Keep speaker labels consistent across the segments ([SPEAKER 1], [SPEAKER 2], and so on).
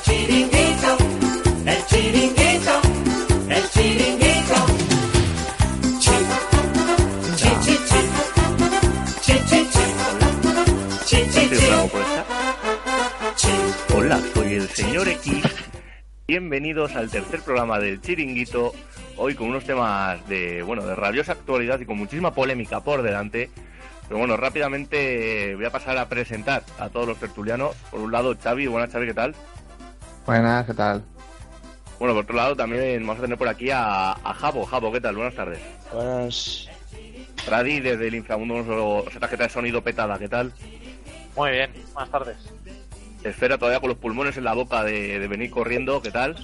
[SPEAKER 1] El chiringuito, el chiringuito, el chiringuito. Chi, chi, chi, chi, chi, chi, chi, chi, chi,
[SPEAKER 2] Te
[SPEAKER 1] chi,
[SPEAKER 2] bravo por esta.
[SPEAKER 1] chi.
[SPEAKER 2] Hola, soy el señor X. Bienvenidos al tercer programa del Chiringuito. Hoy con unos temas de, bueno, de rabiosa actualidad y con muchísima polémica por delante. Pero bueno, rápidamente voy a pasar a presentar a todos los tertulianos. Por un lado, Xavi. Buenas, Xavi, ¿qué tal?
[SPEAKER 3] Buenas, ¿qué tal?
[SPEAKER 2] Bueno, por otro lado también vamos a tener por aquí a, a Jabo. Jabo, ¿qué tal? Buenas tardes.
[SPEAKER 4] Buenas.
[SPEAKER 2] Radi, desde el inframundo, esa tarjeta de sonido petada, ¿qué tal?
[SPEAKER 4] Muy bien, buenas tardes.
[SPEAKER 2] Esfera todavía con los pulmones en la boca de, de venir corriendo, ¿qué tal?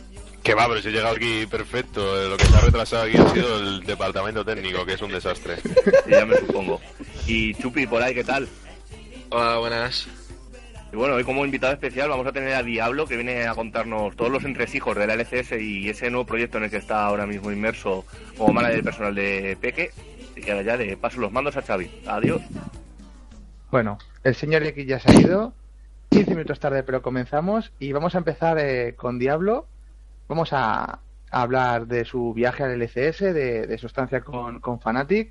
[SPEAKER 5] Que va, pero si he llegado aquí perfecto. Eh, Lo que se ha retrasado aquí ha sido el departamento técnico, que es un desastre.
[SPEAKER 2] Sí, ya me supongo. Y Chupi, por ahí, ¿qué tal?
[SPEAKER 6] Hola, buenas.
[SPEAKER 2] Y bueno, hoy como invitado especial vamos a tener a Diablo, que viene a contarnos todos los entresijos de la LCS y ese nuevo proyecto en el que está ahora mismo inmerso como manager personal de Peque. Y que ahora ya le paso los mandos a Xavi. Adiós.
[SPEAKER 3] Bueno, el señor X ya se ha ido. 15 minutos tarde, pero comenzamos. Y vamos a empezar eh, con Diablo. Vamos a, hablar de su viaje al LCS, de, de su estancia con, con Fnatic.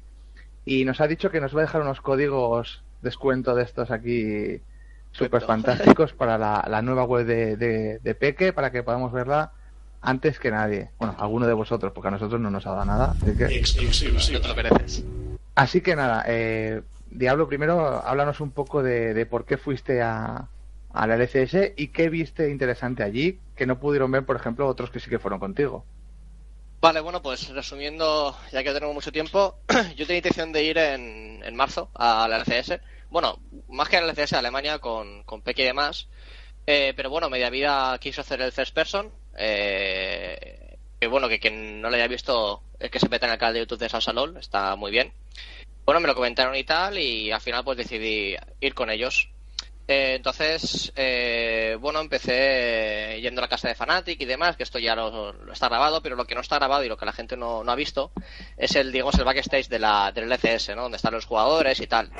[SPEAKER 3] Y nos ha dicho que nos va a dejar unos códigos descuento de estos aquí súper fantásticos para la, la nueva web de, de, de Peque, para que podamos verla antes que nadie. Bueno, alguno de vosotros, porque a nosotros no nos ha dado nada. Así que...
[SPEAKER 6] No te lo mereces.
[SPEAKER 3] Así que nada, eh, Diablo, primero háblanos un poco de, de por qué fuiste a, a la LCS y qué viste interesante allí que no pudieron ver, por ejemplo, otros que sí que fueron contigo.
[SPEAKER 6] Vale, bueno, pues resumiendo, ya que tenemos mucho tiempo, yo tenía intención de ir en, en marzo a la LCS. Bueno, más que a la LCS, a Alemania con, con Peque y demás. Eh, pero bueno, media vida quiso hacer el first person. Eh, que bueno, que quien no lo haya visto es que se meta en el canal de YouTube de Salsalol, está muy bien. Bueno, me lo comentaron y tal, y al final pues decidí ir con ellos. Eh, entonces, eh, bueno, empecé yendo a la casa de Fanatic y demás, que esto ya lo, lo está grabado, pero lo que no está grabado y lo que la gente no, no ha visto es el, digamos, el backstage de la, del LCS, ¿no? Donde están los jugadores y tal.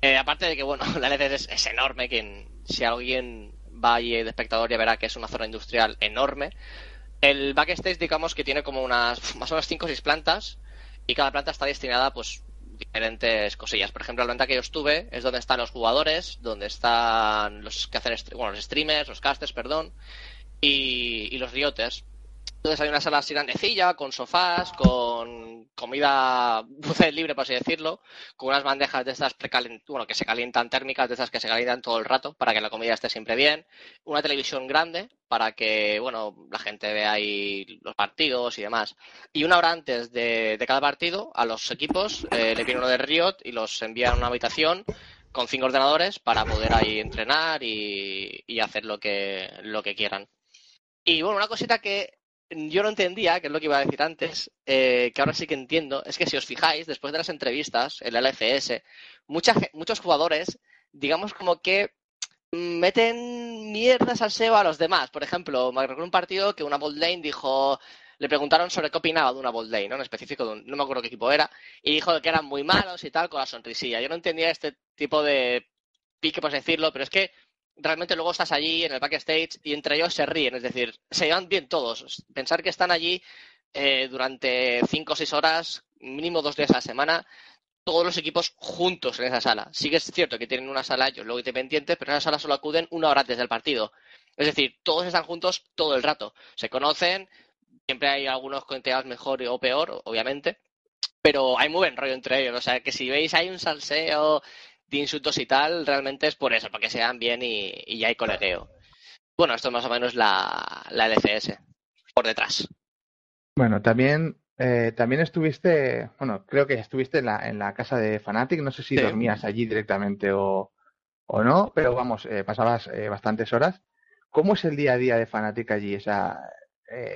[SPEAKER 6] Eh, aparte de que, bueno, la LCS es, es enorme, que si alguien va allí de espectador ya verá que es una zona industrial enorme. El backstage, digamos, que tiene como unas, más o menos 5 o 6 plantas, y cada planta está destinada, pues, diferentes cosillas. Por ejemplo, la planta que yo estuve es donde están los jugadores, donde están los que hacen, bueno, los streamers, los casters, perdón, y, y los rioters. Entonces hay una sala así grandecilla, con sofás, con comida buffet libre, por así decirlo, con unas bandejas de estas bueno, que se calientan térmicas, de esas que se calientan todo el rato, para que la comida esté siempre bien. Una televisión grande, para que, bueno, la gente vea ahí los partidos y demás. Y una hora antes de, cada partido, a los equipos eh, le viene uno de Riot y los envía a una habitación con cinco ordenadores para poder ahí entrenar y, y hacer lo que, lo que quieran. Y bueno, una cosita que yo no entendía, que es lo que iba a decir antes, eh, que ahora sí que entiendo, es que si os fijáis, después de las entrevistas, en la LCS, mucha, muchos jugadores, digamos como que meten mierdas al SEO a los demás. Por ejemplo, me recuerdo un partido que una bold lane dijo, le preguntaron sobre qué opinaba de una bold lane, ¿no? En específico, de no me acuerdo qué equipo era, y dijo que eran muy malos y tal, con la sonrisilla. Yo no entendía este tipo de pique, por decirlo, pero es que realmente luego estás allí en el backstage y entre ellos se ríen, es decir, se llevan bien todos. Pensar que están allí eh, durante cinco o seis horas, mínimo dos días a la semana, todos los equipos juntos en esa sala. Sí que es cierto que tienen una sala, yo luego independientes, pero en esa sala solo acuden una hora antes del partido. Es decir, todos están juntos todo el rato. Se conocen, siempre hay algunos vas mejor o peor, obviamente, pero hay muy buen rollo entre ellos. O sea, que si veis hay un salseo de insultos y tal, realmente es por eso, para que se dan bien y, y ya hay colegueo. Bueno, esto es más o menos la, la LCS, por detrás.
[SPEAKER 3] Bueno, también, eh, también estuviste, bueno, creo que estuviste en la, en la casa de Fnatic, no sé si
[SPEAKER 6] Sí.
[SPEAKER 3] dormías allí directamente o, o no, pero vamos, eh, pasabas eh, bastantes horas. ¿cómo es el día a día de Fnatic allí? O sea,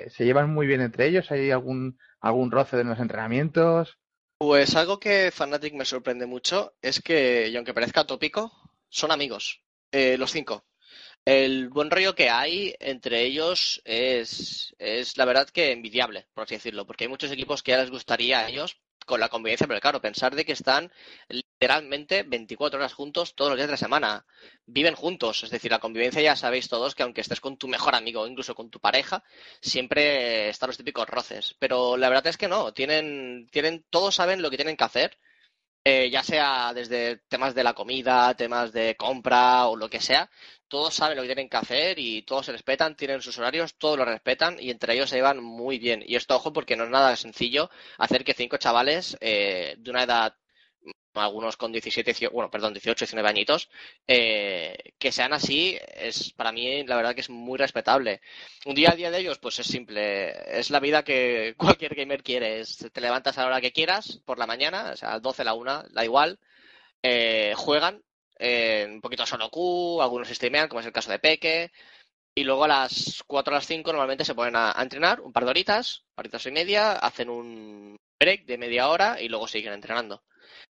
[SPEAKER 3] ¿se llevan muy bien entre ellos? ¿Hay algún, algún roce de los entrenamientos?
[SPEAKER 6] Pues algo que Fnatic me sorprende mucho es que, y aunque parezca tópico, son amigos, eh, los cinco. El buen rollo que hay entre ellos es, es la verdad que envidiable, por así decirlo, porque hay muchos equipos que ya les gustaría a ellos con la convivencia, pero claro, pensar de que están literalmente 24 horas juntos todos los días de la semana, viven juntos, es decir, la convivencia ya sabéis todos que aunque estés con tu mejor amigo o incluso con tu pareja, siempre están los típicos roces, pero la verdad es que no, tienen, tienen, todos saben lo que tienen que hacer eh, ya sea desde temas de la comida, temas de compra o lo que sea, todos saben lo que tienen que hacer y todos se respetan, tienen sus horarios, todos lo respetan y entre ellos se llevan muy bien. Y esto, ojo, porque no es nada sencillo hacer que cinco chavales eh, de una edad algunos con 17, bueno, perdón, 18, 19 añitos, eh, que sean así, es para mí la verdad que es muy respetable. Un día a día de ellos, pues es simple, es la vida que cualquier gamer quiere, es, te levantas a la hora que quieras, por la mañana, o sea, a las 12, a la 1, da igual, eh, juegan, eh, un poquito solo Q, algunos streamean, como es el caso de Peque, y luego a las 4 a las 5 normalmente se ponen a, a entrenar un par de horitas, horitas y media, hacen un break de media hora y luego siguen entrenando.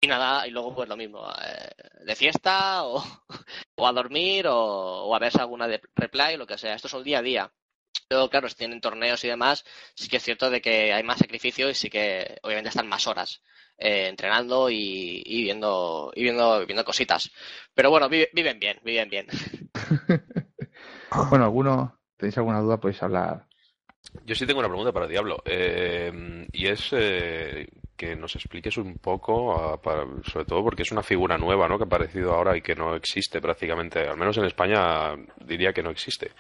[SPEAKER 6] Y nada, y luego pues lo mismo, eh, de fiesta o, o a dormir o, o, a verse alguna de replay o lo que sea. Esto es el día a día. Pero claro, si tienen torneos y demás, sí que es cierto de que hay más sacrificio y sí que obviamente están más horas eh, entrenando y, y, viendo y viendo, viendo cositas. Pero bueno, vive, viven bien, viven bien.
[SPEAKER 3] bueno, ¿alguno tenéis alguna duda? Podéis hablar.
[SPEAKER 5] Yo sí tengo una pregunta para Diablo. Eh, y es eh, que nos expliques un poco, para, sobre todo porque es una figura nueva, ¿no? Que ha aparecido ahora y que no existe prácticamente, al menos en España diría que no existe.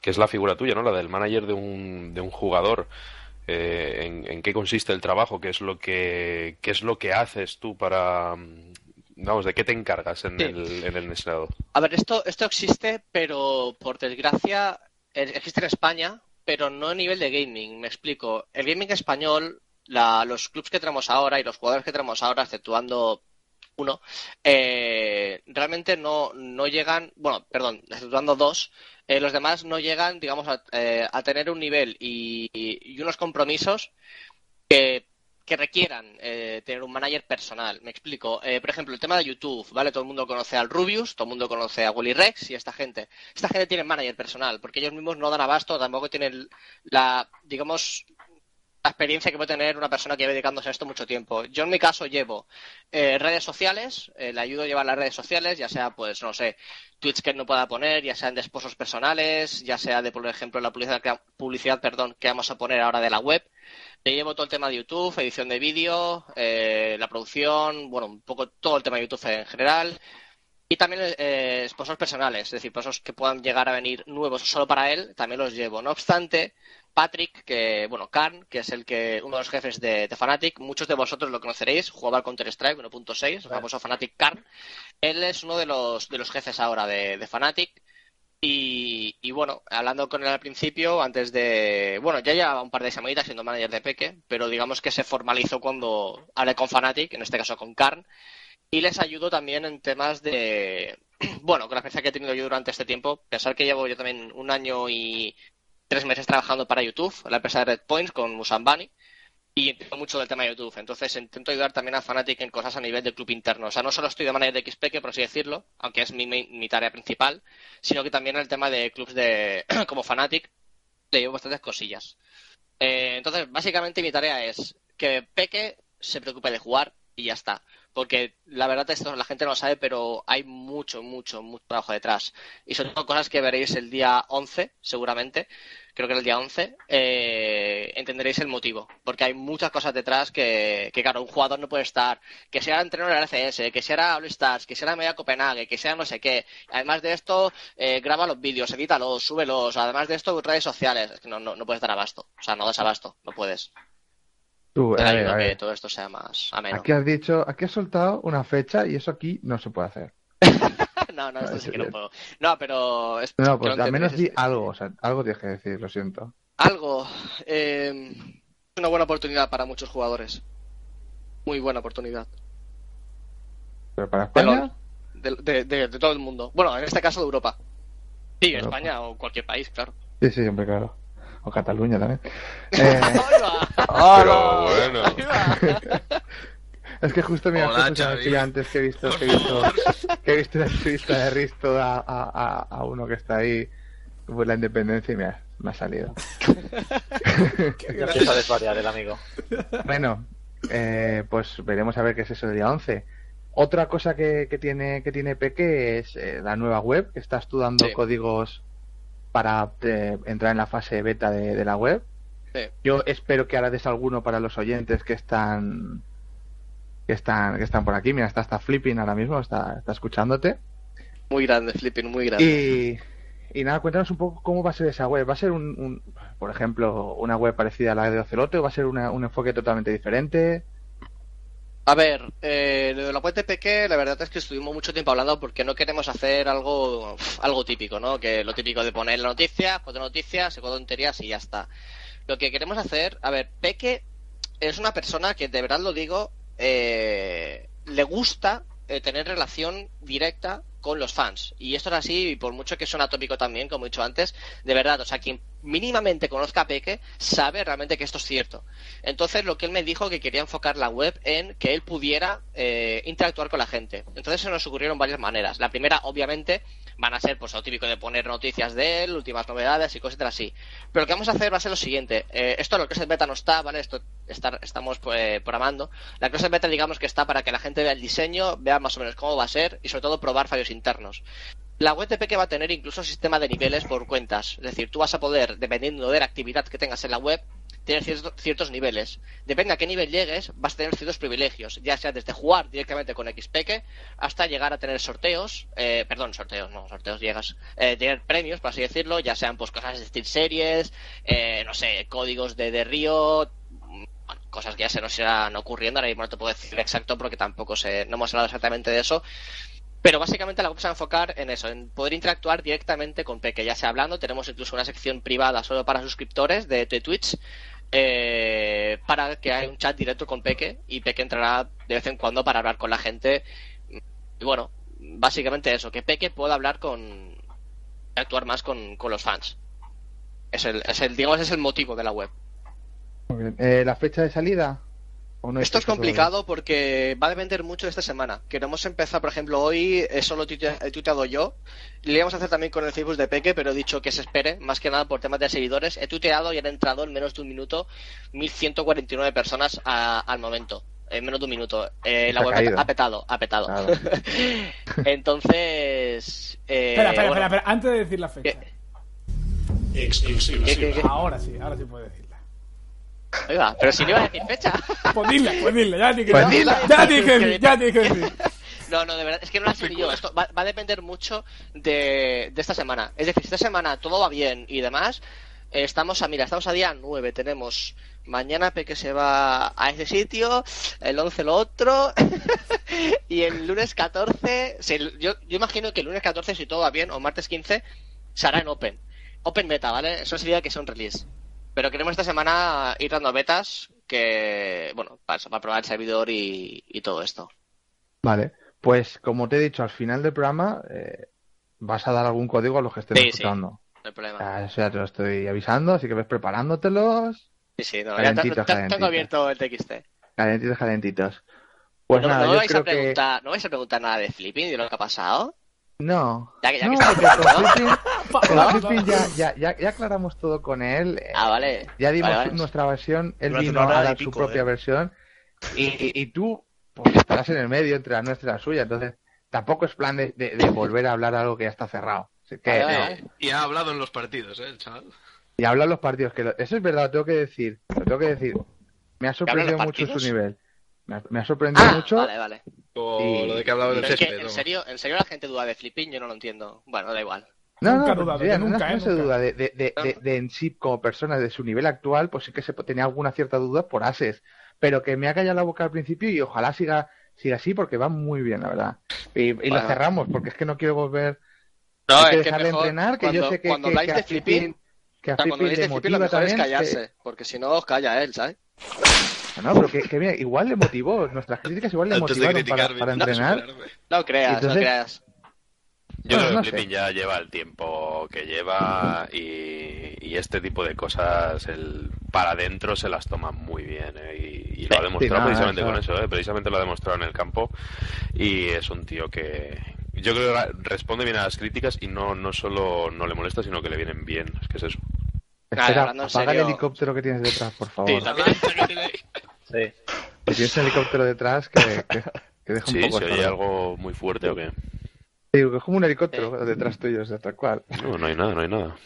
[SPEAKER 5] Que es la figura tuya, ¿no? La del manager de un, de un jugador. Eh, en, en, qué consiste el trabajo? ¿Qué es lo que, qué es lo que haces tú para, vamos, ¿de qué te encargas en, sí. el, en el?
[SPEAKER 6] A ver, esto, esto existe, pero por desgracia existe en España, pero no a nivel de gaming. Me explico. El gaming español, la, los clubs que tenemos ahora y los jugadores que tenemos ahora, exceptuando uno, eh, realmente no, no llegan, bueno, perdón, exceptuando dos, eh, los demás no llegan, digamos, a, eh, a tener un nivel y, y, unos compromisos que, que requieran eh, tener un manager personal. Me explico. Eh, por ejemplo, el tema de YouTube, ¿vale? Todo el mundo conoce al Rubius, todo el mundo conoce a Willy Rex y esta gente. Esta gente tiene manager personal, porque ellos mismos no dan abasto, tampoco tienen la, digamos, la experiencia que puede tener una persona que lleva dedicándose a esto mucho tiempo. Yo en mi caso llevo eh, redes sociales, eh, le ayudo a llevar las redes sociales, ya sea, pues, no sé, tweets que no pueda poner, ya sean de esposos personales, ya sea de, por ejemplo, la publicidad, publicidad perdón, que vamos a poner ahora de la web. Le llevo todo el tema de YouTube, edición de vídeo, eh, la producción, bueno, un poco todo el tema de YouTube en general. Y también eh, esposos personales, es decir, esposos que puedan llegar a venir nuevos solo para él, también los llevo. No obstante, Patrick, que, bueno, Karn, que es el que, uno de los jefes de, de Fnatic, muchos de vosotros lo conoceréis, jugaba al Counter-Strike 1.6, el famoso Fnatic Karn. Él es uno de los, de los jefes ahora de, de Fnatic. Y, y, bueno, hablando con él al principio, antes de. Bueno, ya llevaba un par de semanitas siendo manager de Peque, pero digamos que se formalizó cuando hablé con Fnatic, en este caso con Karn, y les ayudo también en temas de. Bueno, con la experiencia que he tenido yo durante este tiempo, pensar que llevo yo también un año y tres meses trabajando para YouTube, la empresa de Red Points con Musambani, y entiendo mucho del tema de YouTube. Entonces intento ayudar también a Fnatic en cosas a nivel de club interno. O sea, no solo estoy de manager de XP, por así decirlo, aunque es mi, mi, mi tarea principal, sino que también el tema de clubs de como Fnatic le llevo bastantes cosillas. Eh, entonces, básicamente mi tarea es que Peque se preocupe de jugar y ya está. Porque la verdad esto la gente no lo sabe, pero hay mucho, mucho, mucho trabajo detrás. Y son cosas que veréis el día 11, seguramente, creo que el día 11, eh, entenderéis el motivo. Porque hay muchas cosas detrás que, que, claro, un jugador no puede estar. Que sea entrenador de la LCS, que sea All Stars, que sea Media Copenhague, que sea no sé qué. Además de esto, eh, graba los vídeos, edítalos, súbelos. Además de esto, redes sociales. No puedes dar abasto. O sea, no das abasto, no puedes.
[SPEAKER 3] Tú, a ver, a ver.
[SPEAKER 6] que todo esto sea más ameno.
[SPEAKER 3] Aquí has dicho, aquí has soltado una fecha y eso aquí no se puede hacer.
[SPEAKER 6] no, no, esto sí que no puedo. No, pero. Es,
[SPEAKER 3] no, pues al menos di algo, o sea, algo tienes que decir, lo siento.
[SPEAKER 6] Algo. Eh, una buena oportunidad para muchos jugadores. Muy buena oportunidad.
[SPEAKER 3] ¿Pero para España?
[SPEAKER 6] De, de, de, de, todo el mundo. Bueno, en este caso de Europa. Sí. España o cualquier país, claro.
[SPEAKER 3] Sí, sí, siempre claro. O Cataluña también. Eh,
[SPEAKER 5] bueno.
[SPEAKER 3] Es que justo
[SPEAKER 7] Hola,
[SPEAKER 3] me
[SPEAKER 7] Xavi.
[SPEAKER 3] hacía antes que he visto, que he visto, que he visto la entrevista de Risto a, a, a, a uno que está ahí por la independencia y mira, me ha salido.
[SPEAKER 4] Empieza a desvariar el amigo.
[SPEAKER 3] Bueno, eh, pues veremos a ver qué es eso del día 11. Otra cosa que, que tiene que tiene Peque es eh, la nueva web, que estás tú dando
[SPEAKER 6] Sí.
[SPEAKER 3] códigos para eh, entrar en la fase beta de, de la web.
[SPEAKER 6] Sí.
[SPEAKER 3] Yo espero que ahora des alguno para los oyentes que están que están que están por aquí. Mira, está está flipping ahora mismo, está, está escuchándote.
[SPEAKER 6] Muy grande, Flipping, muy grande.
[SPEAKER 3] Y, y nada, cuéntanos un poco cómo va a ser esa web. ¿Va a ser, un, un- por ejemplo, una web parecida a la de Ocelote o va a ser una- un enfoque totalmente diferente?
[SPEAKER 6] A ver, eh, lo de la de PK, la verdad es que estuvimos mucho tiempo hablando porque no queremos hacer algo algo típico, ¿no? Que lo típico de poner la noticia, cuatro noticias, cuatro tonterías y ya está. Lo que queremos hacer, a ver, Peque es una persona que, de verdad lo digo, eh, le gusta eh, tener relación directa con los fans. Y esto es así, y por mucho que suena tópico también, como he dicho antes, de verdad, o sea, quien mínimamente conozca a Peque sabe realmente que esto es cierto. Entonces, lo que él me dijo que quería enfocar la web en que él pudiera eh, interactuar con la gente. Entonces, se nos ocurrieron varias maneras. La primera, obviamente, van a ser pues lo típico de poner noticias de él, últimas novedades y cosas así. Pero lo que vamos a hacer va a ser lo siguiente. Eh, esto lo que es beta no está, ¿vale? Esto está- estamos pues, programando. La clase beta digamos que está para que la gente vea el diseño, vea más o menos cómo va a ser y sobre todo probar fallos internos. La web de Peque va a tener incluso sistema de niveles por cuentas. Es decir, tú vas a poder, dependiendo de la actividad que tengas en la web, tener ciertos, ciertos niveles. Depende a qué nivel llegues, vas a tener ciertos privilegios, ya sea desde jugar directamente con XPeque hasta llegar a tener sorteos, eh, perdón, sorteos, no, sorteos llegas, eh, tener premios, por así decirlo, ya sean pues cosas de Steel Series, eh, no sé, códigos de, de Río, cosas que ya se nos irán ocurriendo, ahora mismo no te puedo decir exacto porque tampoco sé, no hemos hablado exactamente de eso, pero básicamente la web se va a enfocar en eso, en poder interactuar directamente con Peque, ya sea hablando, tenemos incluso una sección privada solo para suscriptores de Twitch, eh, para que haya un chat directo con Peque y Peque entrará de vez en cuando para hablar con la gente. Y bueno, básicamente eso, que Peque pueda hablar con. actuar más con, con los fans. Es el, es el, digamos, es el motivo de la web.
[SPEAKER 3] Eh, ¿La fecha de salida? ¿O no hay
[SPEAKER 6] Esto es complicado porque va a depender mucho de esta semana. Queremos empezar, por ejemplo, hoy eh, solo he tuite- he tuiteado yo. Lo íbamos a hacer también con el Facebook de Peque, pero he dicho que se espere, más que nada por temas de seguidores. He tuiteado y han entrado en menos de un minuto 1.149 personas a- al momento. En menos de un minuto. Eh, la
[SPEAKER 3] ha
[SPEAKER 6] web
[SPEAKER 3] caído.
[SPEAKER 6] ha petado, ha petado.
[SPEAKER 3] Claro.
[SPEAKER 6] Entonces. eh,
[SPEAKER 8] espera, espera,
[SPEAKER 6] bueno,
[SPEAKER 8] espera, espera, antes de decir la fecha.
[SPEAKER 6] ¿qué-
[SPEAKER 7] Exclusiva.
[SPEAKER 6] qué- qué- qué?
[SPEAKER 8] Ahora sí, ahora sí puedes decirla.
[SPEAKER 6] Oiga, pero si no iba a decir fecha.
[SPEAKER 8] Pues dila, pues dila, ya que
[SPEAKER 3] Pues dila.
[SPEAKER 8] Ya decir, ya decir.
[SPEAKER 6] No, no, de verdad, es que no la sé yo. Esto va, va a depender mucho de, de esta semana. Es decir, si esta semana todo va bien y demás, eh, estamos a, mira, estamos a día 9, tenemos mañana Peque se va a ese sitio, el 11 lo otro, y el lunes 14, si yo, yo imagino que el lunes 14, si todo va bien, o martes 15, se hará en Open. Open Beta, ¿vale? Eso sería que sea un release. Pero queremos esta semana ir dando betas que, bueno, para, probar el servidor y, y todo esto.
[SPEAKER 3] Vale. Pues como te he dicho, al final del programa eh, vas a dar algún código a los que estén
[SPEAKER 6] Sí, sí. No hay problema.
[SPEAKER 3] Ah, Eso ya te lo estoy avisando, así que ves preparándotelos.
[SPEAKER 6] Sí, sí, no, ya te-
[SPEAKER 3] Calentito,
[SPEAKER 6] te- te-
[SPEAKER 3] calentito.
[SPEAKER 6] tengo abierto el TXT.
[SPEAKER 3] Calentitos, calentitos. Pues
[SPEAKER 6] no,
[SPEAKER 3] nada,
[SPEAKER 6] no
[SPEAKER 3] yo
[SPEAKER 6] vais a
[SPEAKER 3] que...
[SPEAKER 6] preguntar, ¿No vais a preguntar nada de Flipping de lo que ha pasado?
[SPEAKER 3] No.
[SPEAKER 6] Ya que- ya
[SPEAKER 3] no,
[SPEAKER 6] que estamos
[SPEAKER 3] porque con ya, ya, ya, ya aclaramos todo con él.
[SPEAKER 6] Ah, vale.
[SPEAKER 3] Ya dimos
[SPEAKER 6] Vale, vale.
[SPEAKER 3] nuestra versión, él
[SPEAKER 2] Durante
[SPEAKER 3] vino a dar
[SPEAKER 2] pico,
[SPEAKER 3] su propia
[SPEAKER 2] ¿eh?
[SPEAKER 3] versión y, y, y tú pues estarás en el medio entre la nuestra y la suya, entonces tampoco es plan de, de- de volver a hablar algo que ya está cerrado. Así que,
[SPEAKER 6] Vale, vale,
[SPEAKER 3] eh,
[SPEAKER 6] vale.
[SPEAKER 7] Y ha hablado en los partidos, ¿eh, el chaval?
[SPEAKER 3] y hablan los partidos, que lo- eso es verdad, lo tengo que decir, lo tengo que decir. Me ha sorprendido mucho su nivel. Me ha, me ha sorprendido
[SPEAKER 6] Ah,
[SPEAKER 3] mucho.
[SPEAKER 6] vale, vale.
[SPEAKER 7] O
[SPEAKER 3] Y-
[SPEAKER 7] lo de que hablaba del
[SPEAKER 6] Pero es que,
[SPEAKER 7] césped.
[SPEAKER 6] en
[SPEAKER 7] ¿no?
[SPEAKER 6] serio, en serio la gente duda de Flipping, yo no lo entiendo. Bueno, da igual.
[SPEAKER 3] No,
[SPEAKER 8] Nunca
[SPEAKER 3] no, sí,
[SPEAKER 8] yo
[SPEAKER 3] no,
[SPEAKER 8] nunca,
[SPEAKER 3] no
[SPEAKER 8] eh,
[SPEAKER 3] se
[SPEAKER 8] nunca.
[SPEAKER 3] duda de, de, de, de- de en sí como persona, de su nivel actual, pues sí que se tenía alguna cierta duda por Ases, pero que me ha callado la boca al principio y ojalá siga siga así porque va muy bien, la verdad. Y, y lo
[SPEAKER 6] Bueno.
[SPEAKER 3] cerramos porque es que no quiero volver
[SPEAKER 6] No,
[SPEAKER 3] hay que
[SPEAKER 6] es que mejor
[SPEAKER 3] entrenar, que
[SPEAKER 6] cuando,
[SPEAKER 3] yo sé que,
[SPEAKER 6] cuando
[SPEAKER 3] que,
[SPEAKER 6] habláis
[SPEAKER 3] que
[SPEAKER 6] de Flipping,
[SPEAKER 3] Flipping, que a
[SPEAKER 6] o sea, cuando
[SPEAKER 3] Flipping
[SPEAKER 6] habláis
[SPEAKER 3] le
[SPEAKER 6] de Flipping lo mejor es
[SPEAKER 3] también. que-
[SPEAKER 6] callarse, porque si no os calla él, ¿sabes?
[SPEAKER 3] No, pero que, que mira, igual le motivó, nuestras críticas igual le
[SPEAKER 7] Antes
[SPEAKER 3] motivaron para, para
[SPEAKER 7] No,
[SPEAKER 3] entrenar.
[SPEAKER 7] superarme.
[SPEAKER 6] No creas,
[SPEAKER 3] Entonces-
[SPEAKER 6] no creas.
[SPEAKER 5] Yo
[SPEAKER 3] Bueno,
[SPEAKER 5] creo
[SPEAKER 3] no
[SPEAKER 5] que
[SPEAKER 3] sé.
[SPEAKER 5] Flipping ya lleva el tiempo que lleva y, y este tipo de cosas el para adentro se las toma muy bien ¿eh? y, y lo ha demostrado
[SPEAKER 3] no,
[SPEAKER 5] precisamente
[SPEAKER 3] eso-
[SPEAKER 5] con eso, ¿eh? precisamente lo ha demostrado en el campo y es un tío que yo creo que responde bien a las críticas y no, no solo no le molesta sino que le vienen bien, es que es eso.
[SPEAKER 3] Espera, apaga el helicóptero que tienes detrás, por favor.
[SPEAKER 6] Sí, también.
[SPEAKER 4] Sí.
[SPEAKER 3] Que tienes un helicóptero detrás que, que, que deja un
[SPEAKER 5] Sí,
[SPEAKER 3] poco
[SPEAKER 5] se oye algo muy fuerte o qué.
[SPEAKER 3] Sí, es como un helicóptero detrás tuyo, o sea, tal cual.
[SPEAKER 5] No, no hay nada, no hay nada.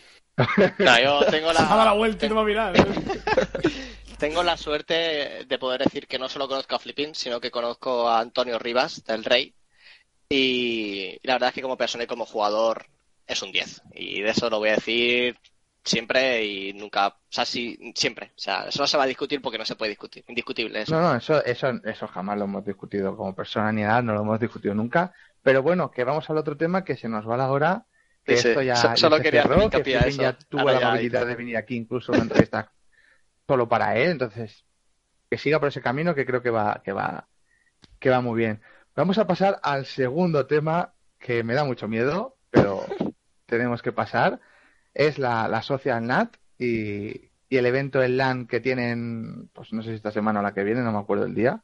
[SPEAKER 6] No, yo tengo
[SPEAKER 8] la
[SPEAKER 6] la,
[SPEAKER 8] vuelta y no va a mirar. ¿eh?
[SPEAKER 6] tengo la suerte de poder decir que no solo conozco a Flipping, sino que conozco a Antonio Rivas, del Rey. Y la verdad es que como persona y como jugador es un 10. Y de eso lo voy a decir siempre y nunca. O sea, sí, siempre. O sea, eso no se va a discutir porque no se puede discutir. Indiscutible eso.
[SPEAKER 3] No, no, eso, eso, eso jamás lo hemos discutido como persona ni nada, no lo hemos discutido nunca. Pero bueno, que vamos al otro tema que se nos va la hora. Que
[SPEAKER 6] Sí,
[SPEAKER 3] esto ya,
[SPEAKER 6] So-
[SPEAKER 3] ya
[SPEAKER 6] solo
[SPEAKER 3] se
[SPEAKER 6] quería
[SPEAKER 3] cerró, que
[SPEAKER 6] a
[SPEAKER 3] ya tuvo
[SPEAKER 6] Ahora
[SPEAKER 3] la movilidad de venir aquí incluso una entrevista solo para él, entonces que siga por ese camino que creo que va, que va, que va muy bien. Vamos a pasar al segundo tema que me da mucho miedo, pero tenemos que pasar. Es la, la Social Nat y, y el evento en LAN que tienen, pues no sé si esta semana o la que viene, no me acuerdo el día.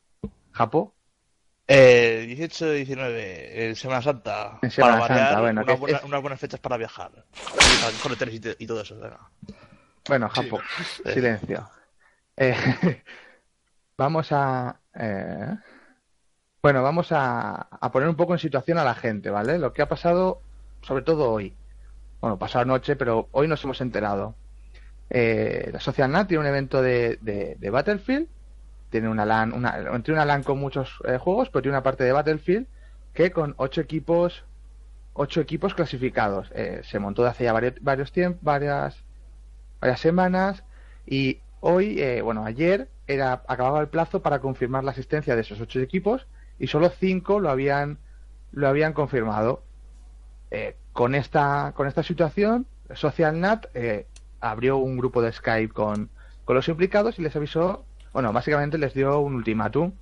[SPEAKER 3] Japo.
[SPEAKER 9] Eh, 18 19, en Semana Santa.
[SPEAKER 3] En Semana
[SPEAKER 9] para variar,
[SPEAKER 3] Santa, bueno,
[SPEAKER 9] una
[SPEAKER 3] que es-
[SPEAKER 9] buena-
[SPEAKER 3] es-
[SPEAKER 9] unas buenas fechas para viajar. Y para y, te- y todo eso. venga.
[SPEAKER 3] Bueno, Japo, silencio. Eh, vamos a. eh, bueno, vamos a, a poner un poco en situación a la gente, ¿vale? Lo que ha pasado, sobre todo hoy. Bueno, pasado anoche, pero hoy nos hemos enterado. Eh, la Social Nat tiene un evento de, de- de Battlefield. Tiene una LAN, una, tiene una LAN con muchos eh, juegos, pero tiene una parte de Battlefield que con ocho equipos, ocho equipos clasificados. Eh, se montó de hace ya varios, varios tiempos, varias, varias semanas y hoy, eh, bueno, ayer era acababa el plazo para confirmar la asistencia de esos ocho equipos y solo cinco lo habían lo habían confirmado. Eh, con esta con esta situación, SocialNat eh, abrió un grupo de Skype con, con los implicados y les avisó, bueno, básicamente les dio un ultimátum.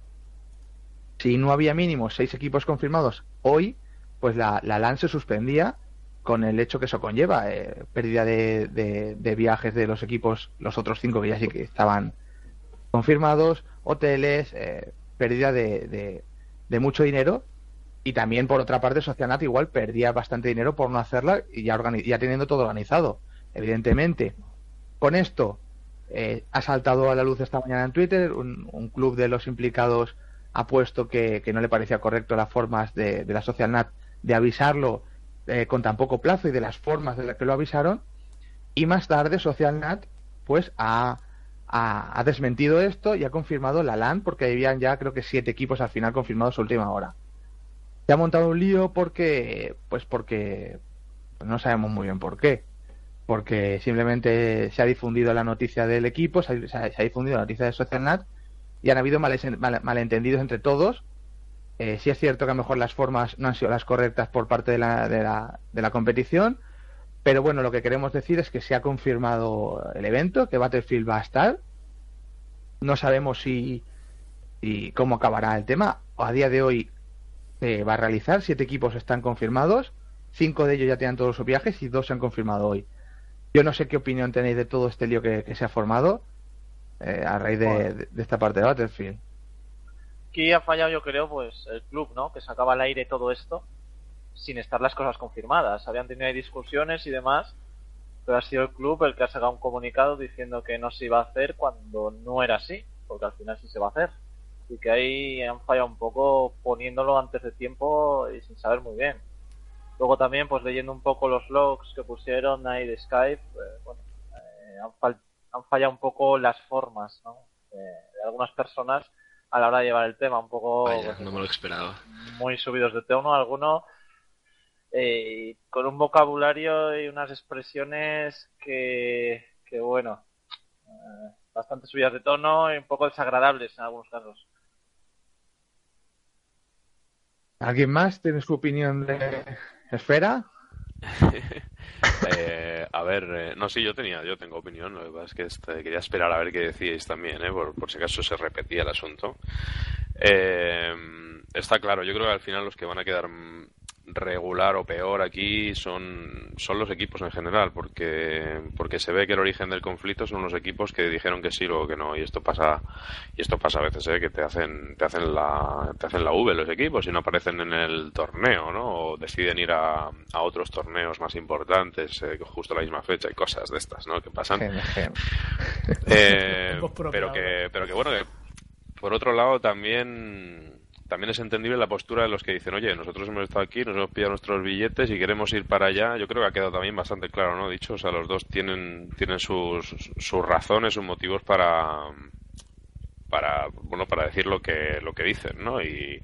[SPEAKER 3] Si no había mínimo seis equipos confirmados hoy, pues la, la LAN se suspendía con el hecho que eso conlleva, eh, pérdida de, de- viajes de los equipos, los otros cinco que ya que estaban confirmados, hoteles, eh, pérdida de mucho dinero y también por otra parte Socialnat igual perdía bastante dinero por no hacerla y ya, ya teniendo todo organizado. Evidentemente, con esto eh, ha saltado a la luz esta mañana en Twitter, un, club de los implicados ha puesto que, no le parecía correcto las formas de, de la Socialnat de avisarlo eh, con tan poco plazo y de las formas de las que lo avisaron. Y más tarde Socialnat pues ha, ha, ha desmentido esto y ha confirmado la LAN porque habían ya creo que siete equipos al final confirmados a última hora. Se ha montado un lío porque pues porque no sabemos muy bien por qué. Porque simplemente se ha difundido la noticia del equipo, se ha, difundido la noticia de Socialnat y han habido mal- malentendidos entre todos. Eh, sí es cierto que a lo mejor las formas no han sido las correctas por parte de la, de la, de la competición, pero bueno, lo que queremos decir es que se ha confirmado el evento, que Battlefield va a estar. No sabemos si y cómo acabará el tema. A día de hoy se va a realizar, siete equipos están confirmados, cinco de ellos ya tienen todos sus viajes y dos se han confirmado hoy. Yo no sé qué opinión tenéis de todo este lío que, que se ha formado eh, a raíz de, de- de esta parte de Battlefield.
[SPEAKER 4] Aquí ha fallado, yo creo, pues el club, ¿no? Que sacaba al aire todo esto sin estar las cosas confirmadas. Habían tenido ahí discusiones y demás, pero ha sido el club el que ha sacado un comunicado diciendo que no se iba a hacer cuando no era así, porque al final sí se va a hacer. Y que ahí han fallado un poco poniéndolo antes de tiempo y sin saber muy bien. Luego también, pues leyendo un poco los logs que pusieron ahí de Skype, eh, bueno, eh, han, fal- han fallado un poco las formas, ¿no? Eh, de algunas personas a la hora de llevar el tema, un poco
[SPEAKER 7] Vaya,
[SPEAKER 4] pues,
[SPEAKER 7] no me lo esperaba.
[SPEAKER 4] muy subidos de tono, algunos eh, con un vocabulario y unas expresiones que, que bueno, bastante subidas de tono y un poco desagradables en algunos casos.
[SPEAKER 3] ¿Alguien más tiene su opinión de Esfera?
[SPEAKER 5] Eh, a ver, eh, no, sí, yo tenía, yo tengo opinión. Lo que pasa es que este, quería esperar a ver qué decíais también, ¿eh? por, por si acaso se repetía el asunto. Eh, está claro, yo creo que al final los que van a quedar regular o peor aquí son, son los equipos en general, porque, porque se ve que el origen del conflicto son los equipos que dijeron que sí, luego que no, y esto pasa, y esto pasa a veces, ¿eh? que te hacen, te hacen la, te hacen la V los equipos y no aparecen en el torneo, ¿no? O deciden ir a, a otros torneos más importantes, eh, justo a la misma fecha y cosas de estas, ¿no? Que pasan. Eh, pero que, pero que bueno, que por otro lado también también es entendible la postura de los que dicen, oye, nosotros hemos estado aquí, nos hemos pillado nuestros billetes y queremos ir para allá. Yo creo que ha quedado también bastante claro, ¿no? Dicho, o sea, los dos tienen, tienen sus, sus razones, sus motivos para para bueno para decir lo que lo que dicen no y,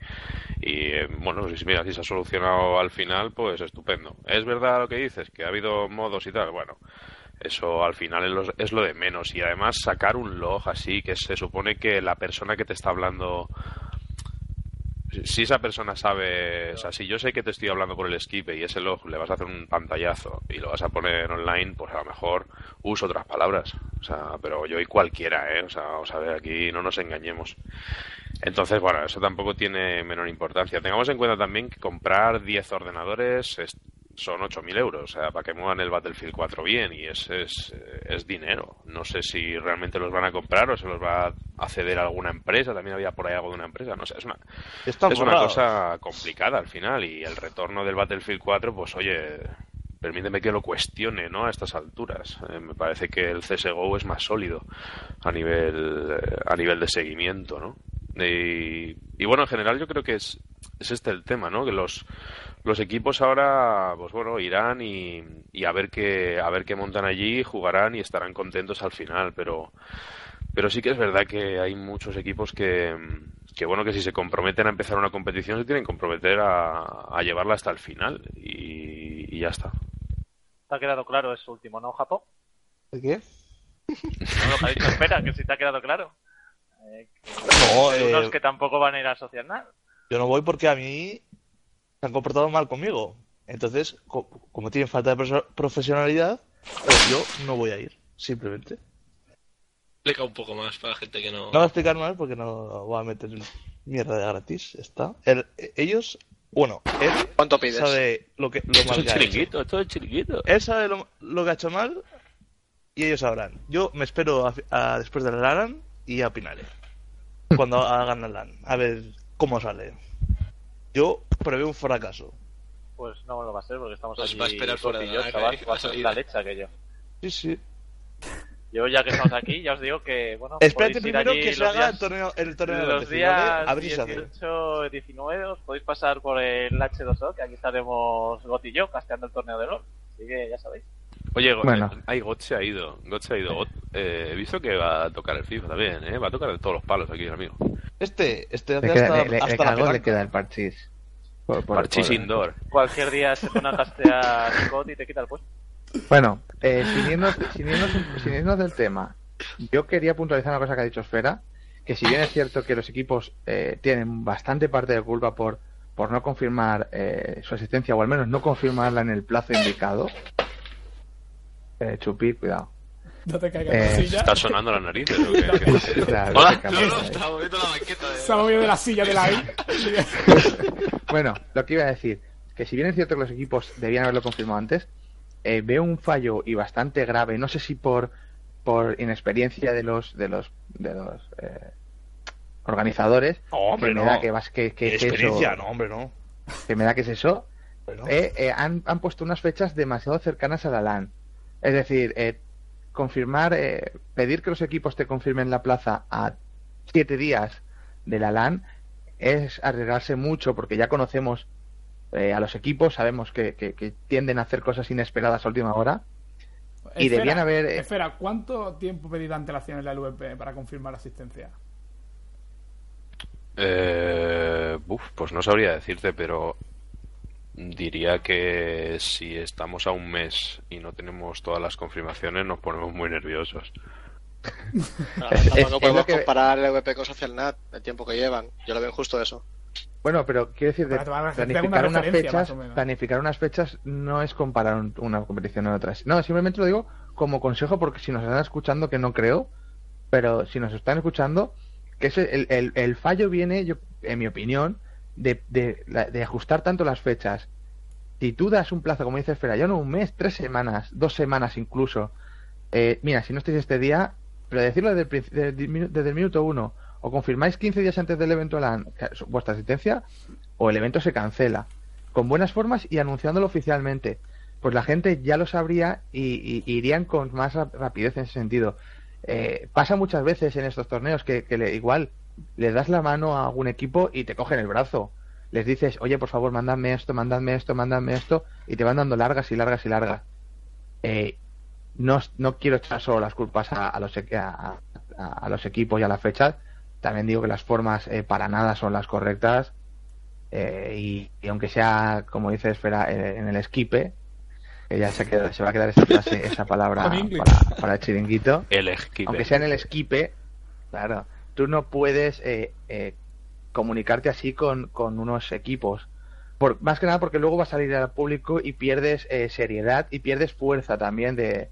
[SPEAKER 5] y eh, bueno si mira si se ha solucionado al final pues estupendo. Es verdad lo que dices que ha habido modos y tal bueno eso al final es lo, es lo de menos. Y además sacar un log así que se supone que la persona que te está hablando si esa persona sabe, o sea, si yo sé que te estoy hablando por el skip y ese log le vas a hacer un pantallazo y lo vas a poner online, pues a lo mejor uso otras palabras. O sea, pero yo y cualquiera, ¿eh? O sea, vamos a ver, aquí no nos engañemos. Entonces, bueno, eso tampoco tiene menor importancia. Tengamos en cuenta también que comprar 10 ordenadores es- son 8.000 euros, o sea, para que muevan el Battlefield 4 bien, y es, es, es dinero. No sé si realmente los van a comprar o se los va a ceder a alguna empresa, también había por ahí algo de una empresa, no sé, es una, es una cosa complicada al final, y el retorno del Battlefield 4, pues oye, permíteme que lo cuestione, ¿no? A estas alturas. Eh, me parece que el CSGO es más sólido a nivel, eh, a nivel de seguimiento, ¿no? Y, y bueno, en general yo creo que es, es este el tema, ¿no? Que los, los equipos ahora, pues bueno, irán y, y a ver qué, a ver qué montan allí, jugarán y estarán contentos al final, pero, pero sí que es verdad que hay muchos equipos que, que bueno, que si se comprometen a empezar una competición se tienen que comprometer a, a llevarla hasta el final y, y ya está.
[SPEAKER 4] ¿Te ha quedado claro eso último, no, Japo?
[SPEAKER 9] ¿De qué?
[SPEAKER 4] No, lo que ha dicho espera, que si te ha quedado claro. Eh, que
[SPEAKER 9] No,
[SPEAKER 4] hay
[SPEAKER 9] eh,
[SPEAKER 4] unos que tampoco van a ir a asociar nada.
[SPEAKER 9] Yo no voy porque a mí se han comportado mal conmigo. Entonces, co- como tienen falta de profe- profesionalidad, pues yo no voy a ir, simplemente.
[SPEAKER 7] Explica un poco más para la gente que no.
[SPEAKER 9] No voy a explicar más porque no voy a meter mierda de gratis. Está. El- ellos, bueno, él
[SPEAKER 6] ¿Cuánto pides?
[SPEAKER 9] sabe lo que lo mal
[SPEAKER 5] es
[SPEAKER 9] que ha hecho.
[SPEAKER 5] chiringuito, esto es chiringuito.
[SPEAKER 9] Él sabe lo, lo que ha hecho mal y ellos sabrán. Yo me espero a, a después del LAN y opinaré. Cuando hagan la LAN. A ver cómo sale. Yo preveo un fracaso.
[SPEAKER 4] Pues no lo va a ser porque estamos
[SPEAKER 7] Pues
[SPEAKER 4] allí
[SPEAKER 7] va a esperar fuera de
[SPEAKER 4] cortillos,
[SPEAKER 7] la
[SPEAKER 4] chaval, va a ser
[SPEAKER 7] salir.
[SPEAKER 4] la leche aquello.
[SPEAKER 9] Sí, sí.
[SPEAKER 4] Yo ya que estamos aquí, ya os digo que, bueno,
[SPEAKER 9] Espérate primero
[SPEAKER 4] allí
[SPEAKER 9] que se haga
[SPEAKER 4] días-
[SPEAKER 9] el torneo, el torneo de
[SPEAKER 4] los días
[SPEAKER 9] ¿vale? A ver si se hace.
[SPEAKER 4] 18 y 19 os podéis pasar por el H2O, que aquí estaremos Got y yo casteando el torneo de LOL. Así que ya sabéis.
[SPEAKER 5] Oye,
[SPEAKER 3] Bueno.
[SPEAKER 5] eh, ay, God se ha ido. God se ha ido. God, eh, he visto que va a tocar el FIFA también, ¿eh? Va a tocar de todos los palos aquí, amigo.
[SPEAKER 9] Este, este hace
[SPEAKER 3] Le, queda,
[SPEAKER 9] hasta,
[SPEAKER 3] le, le- le
[SPEAKER 9] hasta la
[SPEAKER 3] le queda el parchís. Por- por-
[SPEAKER 5] Parchís
[SPEAKER 3] por-
[SPEAKER 5] indoor.
[SPEAKER 4] Cualquier día se pone a castear Scott y te quita el puesto.
[SPEAKER 3] Bueno, eh, sin, irnos, sin, irnos, sin irnos del tema, yo quería puntualizar una cosa que ha dicho Esfera, que si bien es cierto que los equipos eh, tienen bastante parte de culpa por, por no confirmar eh, su asistencia, o al menos no confirmarla en el plazo indicado, eh, Chupi, cuidado.
[SPEAKER 8] No te caigas
[SPEAKER 3] Eh,
[SPEAKER 8] la silla.
[SPEAKER 5] ¿Está sonando o qué? ¿Qué pasa?
[SPEAKER 3] Claro,
[SPEAKER 7] Hola, no, no, estaba moviendo la banqueta. De...
[SPEAKER 8] Se ha movido de la silla de la I.
[SPEAKER 3] Bueno, lo que iba a decir, que si bien es cierto que los equipos debían haberlo confirmado antes, eh, veo un fallo y bastante grave, no sé si por, por inexperiencia de los de los de los eh, organizadores,
[SPEAKER 9] No, hombre,
[SPEAKER 3] que me
[SPEAKER 9] no.
[SPEAKER 3] da que vas que, que, que
[SPEAKER 9] Experiencia,
[SPEAKER 3] eso,
[SPEAKER 9] no, hombre, no.
[SPEAKER 3] que me da que es eso, eh, eh, han, han puesto unas fechas demasiado cercanas a la LAN. Es decir, eh, confirmar, eh, pedir que los equipos te confirmen la plaza a siete días de la LAN es arriesgarse mucho porque ya conocemos eh, a los equipos, sabemos que, que- que tienden a hacer cosas inesperadas a última hora. Y
[SPEAKER 8] Espera,
[SPEAKER 3] debían haber, eh,
[SPEAKER 8] Espera, ¿cuánto tiempo pedí de antelación en la LVP para confirmar asistencia?
[SPEAKER 5] Eh, uf, pues no sabría decirte, pero diría que si estamos a un mes y no tenemos todas las confirmaciones nos ponemos muy nerviosos.
[SPEAKER 6] Claro,
[SPEAKER 3] Es- es-
[SPEAKER 6] tampoco
[SPEAKER 3] es
[SPEAKER 6] podemos
[SPEAKER 3] lo que-
[SPEAKER 6] comparar el VP con SocialNet, el tiempo que llevan. Yo lo veo injusto eso.
[SPEAKER 3] Bueno, pero quiero decir, de planificar
[SPEAKER 8] una
[SPEAKER 3] unas fechas, planificar unas fechas no es comparar un- una competición en otras. No, simplemente lo digo como consejo porque si nos están escuchando, que no creo, pero si nos están escuchando, que ese, el, el- el fallo viene, yo, en mi opinión, de, de, la- de ajustar tanto las fechas si tú das un plazo, como dice Esfera, ya no un mes, tres semanas, dos semanas incluso, eh, mira, si no estáis este día, pero decirlo desde el, minuto uno, o confirmáis 15 días antes del evento que- vuestra asistencia, o el evento se cancela, con buenas formas y anunciándolo oficialmente. Pues la gente ya lo sabría y, irían con más rap- rapidez en ese sentido. Eh, pasa muchas veces en estos torneos que, que le- igual le das la mano a algún equipo y te cogen el brazo. Les dices, oye, por favor, mandadme esto, mandadme esto, mandadme esto, y te van dando largas y largas y largas. Eh, no, no quiero echar solo las culpas a, a los, a, a- a los equipos y a la fecha. También digo que las formas eh, para nada son las correctas. Eh, y, y aunque sea, como dice Esfera, eh, en el esquipe, que ya se, queda- se va a quedar esa frase, esa palabra para, para el chiringuito.
[SPEAKER 5] El esquive.
[SPEAKER 3] Aunque sea en el esquipe, claro, tú no puedes eh, eh, comunicarte así con, con unos equipos. Por, más que nada porque luego va a salir al público y pierdes eh, seriedad y pierdes fuerza también de...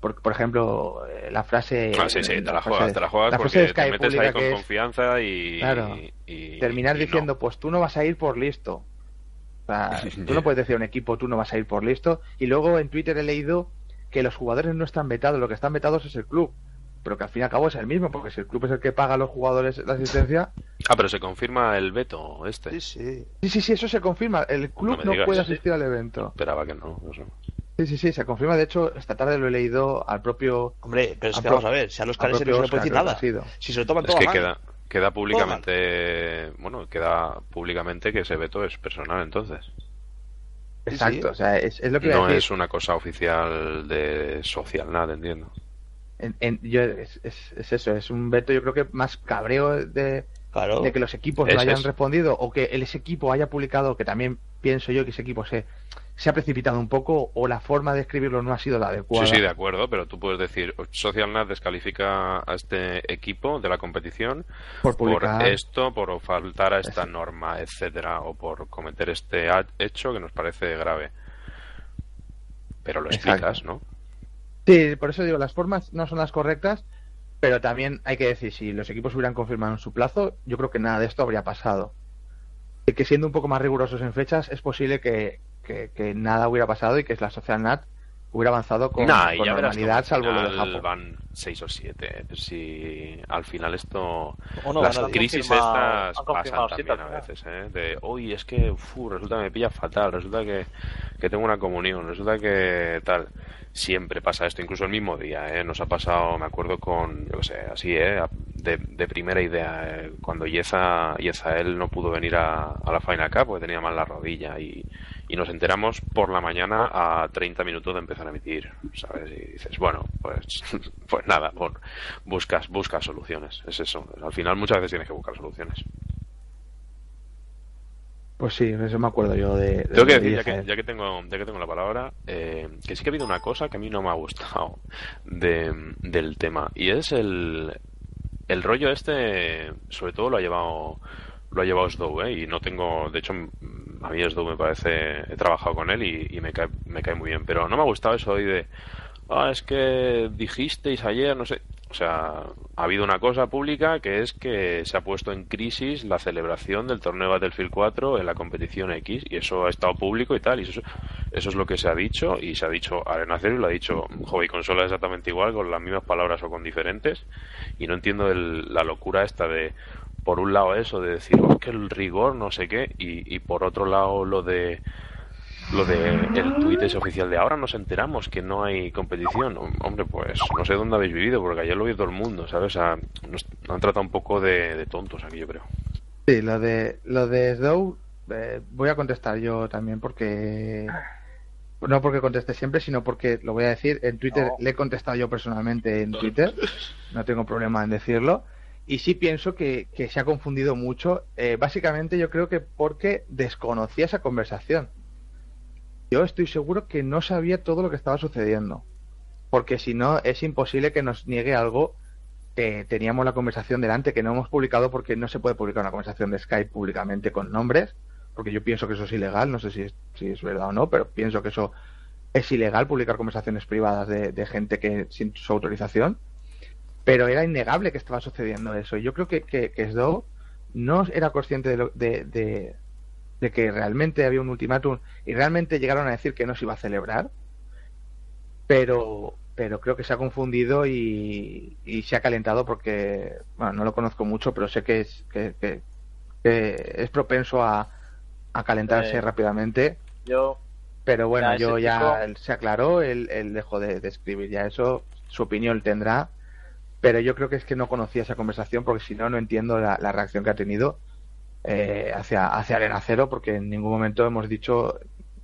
[SPEAKER 3] Por, por ejemplo, eh, la frase...
[SPEAKER 5] Ah, sí, sí, te la juegas, te la juegas
[SPEAKER 3] la
[SPEAKER 5] porque te metes ahí con confianza y,
[SPEAKER 3] Claro.
[SPEAKER 5] y-
[SPEAKER 3] terminar
[SPEAKER 5] y no.
[SPEAKER 3] diciendo, pues tú no vas a ir por listo. O sea, tú no puedes decir a un equipo, tú no vas a ir por listo. Y luego en Twitter he leído que los jugadores no están vetados, lo que están vetados es el club. Pero que al fin y al cabo es el mismo, porque si el club es el que paga a los jugadores la asistencia.
[SPEAKER 5] Ah, pero se confirma el veto este.
[SPEAKER 9] Sí, sí.
[SPEAKER 3] Sí, sí, sí, eso se confirma. El club no, puede asistir al evento.
[SPEAKER 5] Esperaba que no. eso.
[SPEAKER 3] Sí, sí, sí, se confirma. De hecho, esta tarde lo he leído al propio.
[SPEAKER 9] Hombre, pero es que vamos a ver, si a los caras no se puede decir nada.
[SPEAKER 3] que.
[SPEAKER 9] Si se lo toman
[SPEAKER 5] Es
[SPEAKER 9] todo
[SPEAKER 5] que
[SPEAKER 9] a mal.
[SPEAKER 5] queda, queda públicamente, bueno, queda públicamente que ese veto es personal entonces.
[SPEAKER 3] Exacto, o sea, es, es lo que
[SPEAKER 5] No es una cosa oficial de social, nada, entiendo.
[SPEAKER 3] En- en- yo- es, es- es eso, es un veto, yo creo que más cabreo de,
[SPEAKER 9] Claro.
[SPEAKER 3] de que los equipos
[SPEAKER 5] Es-
[SPEAKER 3] no hayan
[SPEAKER 5] es.
[SPEAKER 3] respondido o que el- ese equipo haya publicado, que también pienso yo que ese equipo se, se ha precipitado un poco o la forma de escribirlo no ha sido la adecuada.
[SPEAKER 5] Sí, sí, de acuerdo, pero tú puedes decir, SocialNet descalifica a este equipo de la competición
[SPEAKER 3] Por publicar.
[SPEAKER 5] esto, por faltar a esta norma, etcétera, o por cometer este hecho que nos parece grave. Pero lo
[SPEAKER 3] Exacto.
[SPEAKER 5] explicas, ¿no?
[SPEAKER 3] Sí, por eso digo, las formas no son las correctas, pero también hay que decir, si los equipos hubieran confirmado en su plazo, yo creo que nada de esto habría pasado. Y que siendo un poco más rigurosos en fechas, es posible que, nada hubiera pasado y que la Social Nat hubiera avanzado con,
[SPEAKER 5] Nah,
[SPEAKER 3] con normalidad, salvo
[SPEAKER 5] al
[SPEAKER 3] lo de
[SPEAKER 5] final
[SPEAKER 3] Japón.
[SPEAKER 5] Van 6 o 7. Si al final esto.
[SPEAKER 9] No,
[SPEAKER 5] las crisis estas pasan también a veces, ¿eh? De, hoy es que uf, resulta que me pilla fatal, resulta que, que tengo una comunión, resulta que tal. Siempre pasa esto, incluso el mismo día, ¿eh? Nos ha pasado, me acuerdo con, yo qué sé, así, ¿eh? De, de primera idea, ¿eh? cuando Yeza, Yezael no pudo venir a, a la Final Cup porque tenía mal la rodilla y, y nos enteramos por la mañana a 30 minutos de empezar a emitir, ¿sabes? Y dices, bueno, pues, pues nada, bueno, buscas, buscas soluciones, es eso. Al final muchas veces tienes que buscar soluciones.
[SPEAKER 3] Pues sí, eso me acuerdo yo de... de-
[SPEAKER 5] Tengo que
[SPEAKER 3] de
[SPEAKER 5] decir, ya que,
[SPEAKER 3] Israel.
[SPEAKER 5] ya que tengo, ya que tengo la palabra, eh, que sí que ha habido una cosa que a mí no me ha gustado de, del tema, y es el, el rollo este, sobre todo lo ha llevado lo ha llevado Sdow, ¿eh? y no tengo, de hecho, a mí Sdow me parece, he trabajado con él y, y me, cae, me cae muy bien, pero no me ha gustado eso hoy de, ah, es que dijisteis ayer, no sé, o sea, ha habido una cosa pública que es que se ha puesto en crisis la celebración del torneo Battlefield 4 en la competición X y eso ha estado público y tal, y eso, eso es lo que se ha dicho y se ha dicho Arena Cero y lo ha dicho Hobby Consola exactamente igual, con las mismas palabras o con diferentes y no entiendo el- la locura esta de por un lado eso de decir "Oh, que el rigor no sé qué y, y por otro lado lo de lo de el tuit ese oficial de ahora nos enteramos que no hay competición Hom- hombre pues no sé dónde habéis vivido porque ayer lo vio todo el mundo sabes o sea, nos han tratado un poco de, de tontos aquí yo creo
[SPEAKER 3] Sí, lo de, lo de Sdow, eh, voy a contestar yo también porque... No porque conteste siempre, sino porque lo voy a decir. En Twitter
[SPEAKER 4] No.
[SPEAKER 3] le he contestado yo personalmente en Twitter. No tengo problema en decirlo. Y sí pienso que, se ha confundido mucho. eh, básicamente yo creo que porque desconocía esa conversación. Yo estoy seguro que no sabía todo lo que estaba sucediendo. Porque si no, es imposible que nos niegue algo que teníamos la conversación delante, que no hemos publicado porque no se puede publicar una conversación de Skype públicamente con nombres, porque yo pienso que eso es ilegal, no sé si es, si es verdad o no, pero pienso que eso es ilegal publicar conversaciones privadas de, de gente que sin su autorización. Pero era innegable que estaba sucediendo eso. Yo creo que, que, que Sdo no era consciente de, lo- de, de, de que realmente había un ultimátum y realmente llegaron a decir que no se iba a celebrar, pero pero creo que se ha confundido y, y se ha calentado porque bueno, no lo conozco mucho, pero sé que es que, que- que es propenso a, a calentarse
[SPEAKER 4] Eh,
[SPEAKER 3] rápidamente.
[SPEAKER 4] Yo,
[SPEAKER 3] Pero bueno,
[SPEAKER 4] Ya,
[SPEAKER 3] yo ya él se aclaró, él, él dejó de, de escribir ya eso, su opinión tendrá, pero yo creo que es que no conocía esa conversación porque si no, no entiendo la, la reacción que ha tenido eh, hacia, hacia Arena Cero porque en ningún momento hemos dicho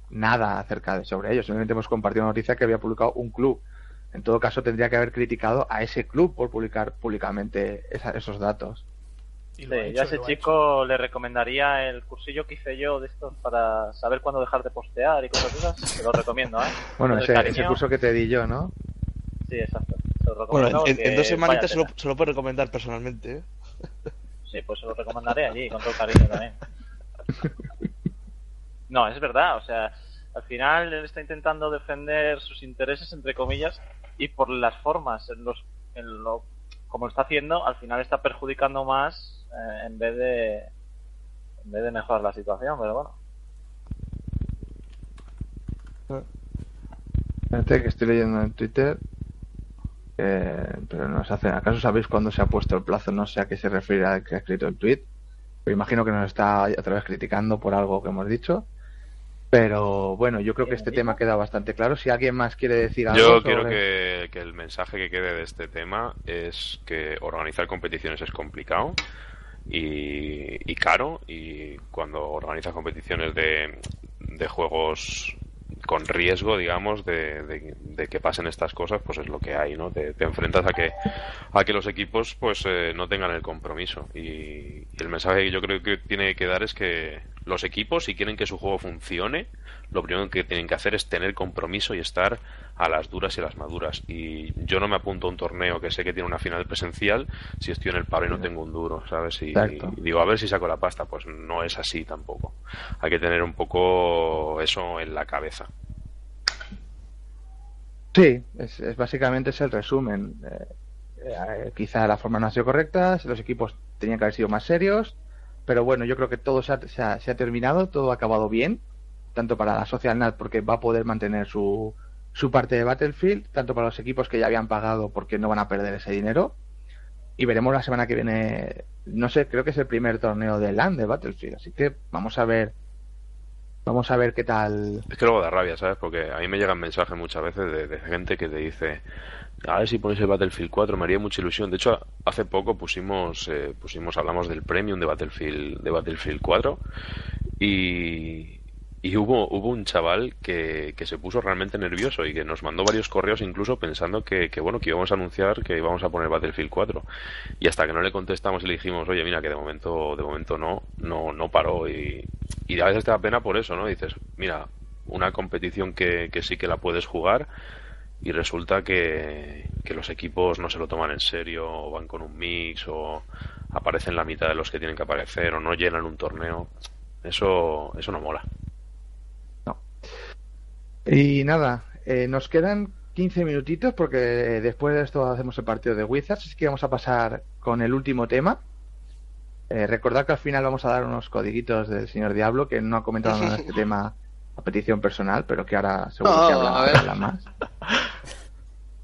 [SPEAKER 3] nada acerca de sobre ello, simplemente hemos compartido una noticia que había publicado un club. En todo caso, tendría que haber criticado a ese club por publicar públicamente esa- esos datos.
[SPEAKER 4] Sí, yo a ese chico le recomendaría el cursillo que hice yo de estos para saber cuándo dejar de postear y cosas de esas. Te lo recomiendo, ¿eh?
[SPEAKER 3] Bueno, ese, ese curso que te di yo, ¿no?
[SPEAKER 4] Sí, exacto. Lo
[SPEAKER 9] Bueno, en, dos semanitas se lo, se lo puedo recomendar personalmente. ¿eh?
[SPEAKER 4] Sí, pues se lo recomendaré allí, con todo el cariño también. No, es verdad, o sea, al final él está intentando defender sus intereses, entre comillas, y por las formas, en los, en lo, como lo está haciendo, al final está perjudicando más eh, en vez de en vez de mejorar la situación, pero bueno.
[SPEAKER 3] Espérate que estoy leyendo en Twitter. Eh, pero no se hace. ¿Acaso sabéis cuándo se ha puesto el plazo? No sé a qué se refiere al que ha escrito el tweet. Pero imagino que nos está otra vez criticando por algo que hemos dicho. Pero bueno, yo creo que este tema queda bastante claro. Si alguien más quiere decir algo.
[SPEAKER 5] Yo
[SPEAKER 3] sobre-
[SPEAKER 5] quiero que, que el mensaje que quede de este tema es que organizar competiciones es complicado y, y caro y cuando organizas competiciones de, de juegos con riesgo, digamos, de, de- que pasen estas cosas, pues es lo que hay, ¿no? Te, enfrentas a que a que los equipos pues eh, no tengan el compromiso y el mensaje que yo creo que tiene que dar es que los equipos si quieren que su juego funcione lo primero que tienen que hacer es tener compromiso y estar a las duras y a las maduras. Y yo no me apunto a un torneo que sé que tiene una final presencial si estoy en el paro y no tengo un duro sabes y, digo a ver si saco la pasta. Pues no es así tampoco. Hay que tener un poco eso en la cabeza.
[SPEAKER 3] Sí, es, es básicamente es el resumen. Eh, eh, quizá la forma no ha sido correcta, si los equipos tenían que haber sido más serios, pero bueno, yo creo que todo se ha, terminado, todo ha acabado bien, tanto para la Social NAT porque va a poder mantener su, su parte de Battlefield, tanto para los equipos que ya habían pagado porque no van a perder ese dinero. Y veremos la semana que viene, no sé, creo que es el primer torneo de LAN de Battlefield, así que vamos a ver, vamos a ver qué tal.
[SPEAKER 5] Es que luego da rabia, ¿sabes? Porque a mí me llegan mensajes muchas veces de gente que te dice, a ver si pones el Battlefield 4, me haría mucha ilusión. De hecho, hace poco pusimos, eh, pusimos, hablamos del premium de Battlefield, de Battlefield 4 y, y hubo, hubo un chaval que, que se puso realmente nervioso y que nos mandó varios correos incluso pensando que, que, bueno, que íbamos a anunciar que íbamos a poner Battlefield 4. Y hasta que no le contestamos y le dijimos, oye, mira, que de momento, de momento no, no, no paró. Y, y a veces te da pena por eso, ¿no? Dices, mira, una competición que, que sí que la puedes jugar y resulta que, que los equipos no se lo toman en serio o van con un mix o aparecen la mitad de los que tienen que aparecer o no llenan un torneo. Eso, eso no mola.
[SPEAKER 3] Y nada, eh, nos quedan 15 minutitos porque después de esto hacemos el partido de Wizards, así que vamos a pasar con el último tema. Eh, recordad que al final vamos a dar unos codiguitos del señor Diablo que no ha comentado nada de este tema a petición personal, pero que ahora seguro
[SPEAKER 6] No,
[SPEAKER 3] que
[SPEAKER 6] a
[SPEAKER 3] habla,
[SPEAKER 6] ver.
[SPEAKER 3] habla más.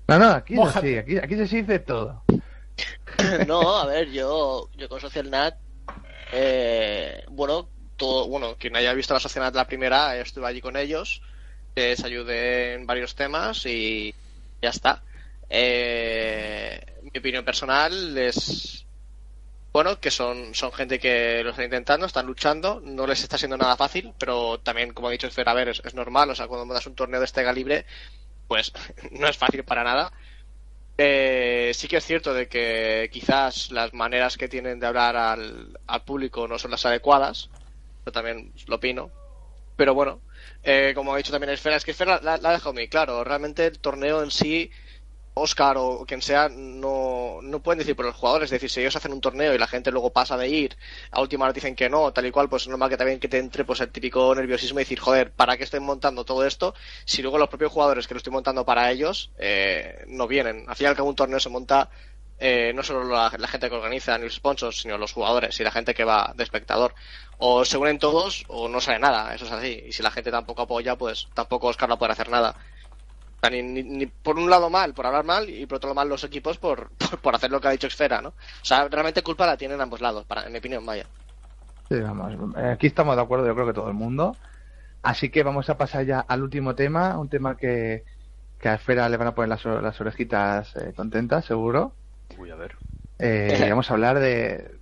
[SPEAKER 3] No, no, aquí es así, aquí, aquí se dice todo.
[SPEAKER 6] No, a ver, yo, yo con Social Nat, eh, bueno, todo, bueno, quien haya visto la Social Nat la primera, estuve allí con ellos, les ayudé en varios temas y ya está. Eh, mi opinión personal es, bueno, que son, son gente que lo están intentando, están luchando, no les está siendo nada fácil, pero también, como ha dicho Fer, a ver, es, normal, o sea, cuando das un torneo de este calibre, pues no es fácil para nada. Eh, sí que es cierto de que quizás las maneras que tienen de hablar al, al público no son las adecuadas. Yo también lo opino. Pero bueno, eh, como ha dicho también Esfera, es que Esfera la, la ha dejado muy claro. Realmente el torneo en sí, Oscar o quien sea, no, no pueden decir por los jugadores. Es decir, si ellos hacen un torneo y la gente luego pasa de ir, a última hora dicen que no, tal y cual, pues es normal que también que te entre pues el típico nerviosismo y decir, joder, ¿para qué estoy montando todo esto? Si luego los propios jugadores que lo estoy montando para ellos eh, no vienen. Al fin y al cabo un torneo se monta eh, no solo la, la gente que organiza ni los sponsors, sino los jugadores y la gente que va de espectador. O se unen todos o no sale nada, eso es así. Y si la gente tampoco apoya, pues tampoco Oscar no puede hacer nada. O sea, Ni, ni- ni por un lado mal, por hablar mal, y por otro lado mal los equipos por, por, por hacer lo que ha dicho Esfera, ¿no? O sea, realmente culpa la tienen ambos lados, para, en mi opinión, vaya.
[SPEAKER 3] Sí, vamos. eh, Aquí estamos de acuerdo, yo creo que todo el mundo. Así que vamos a pasar ya al último tema, un tema que, que a Esfera le van a poner las, las orejitas eh, contentas, seguro.
[SPEAKER 5] Uy, a ver.
[SPEAKER 3] Eh, vamos a hablar de.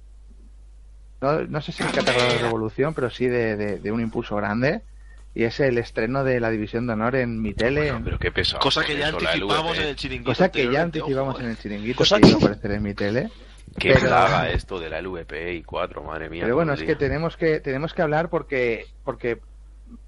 [SPEAKER 3] No, no sé si es categoría de revolución, pero sí de, de- de un impulso grande. Y es el estreno de la División de Honor en mi tele. en-
[SPEAKER 5] Pero qué pesado.
[SPEAKER 7] Cosa que ya
[SPEAKER 5] eso,
[SPEAKER 7] anticipamos en el chiringuito.
[SPEAKER 3] cosa que ya anticipamos
[SPEAKER 7] ojo,
[SPEAKER 3] en el chiringuito
[SPEAKER 9] Cosa
[SPEAKER 3] que iba a aparecer en mi tele.
[SPEAKER 5] Qué
[SPEAKER 3] Pero-
[SPEAKER 5] plaga esto de la LVP y 4, madre mía.
[SPEAKER 3] Pero bueno, es
[SPEAKER 5] el
[SPEAKER 3] que
[SPEAKER 5] día.
[SPEAKER 3] tenemos que tenemos que hablar porque porque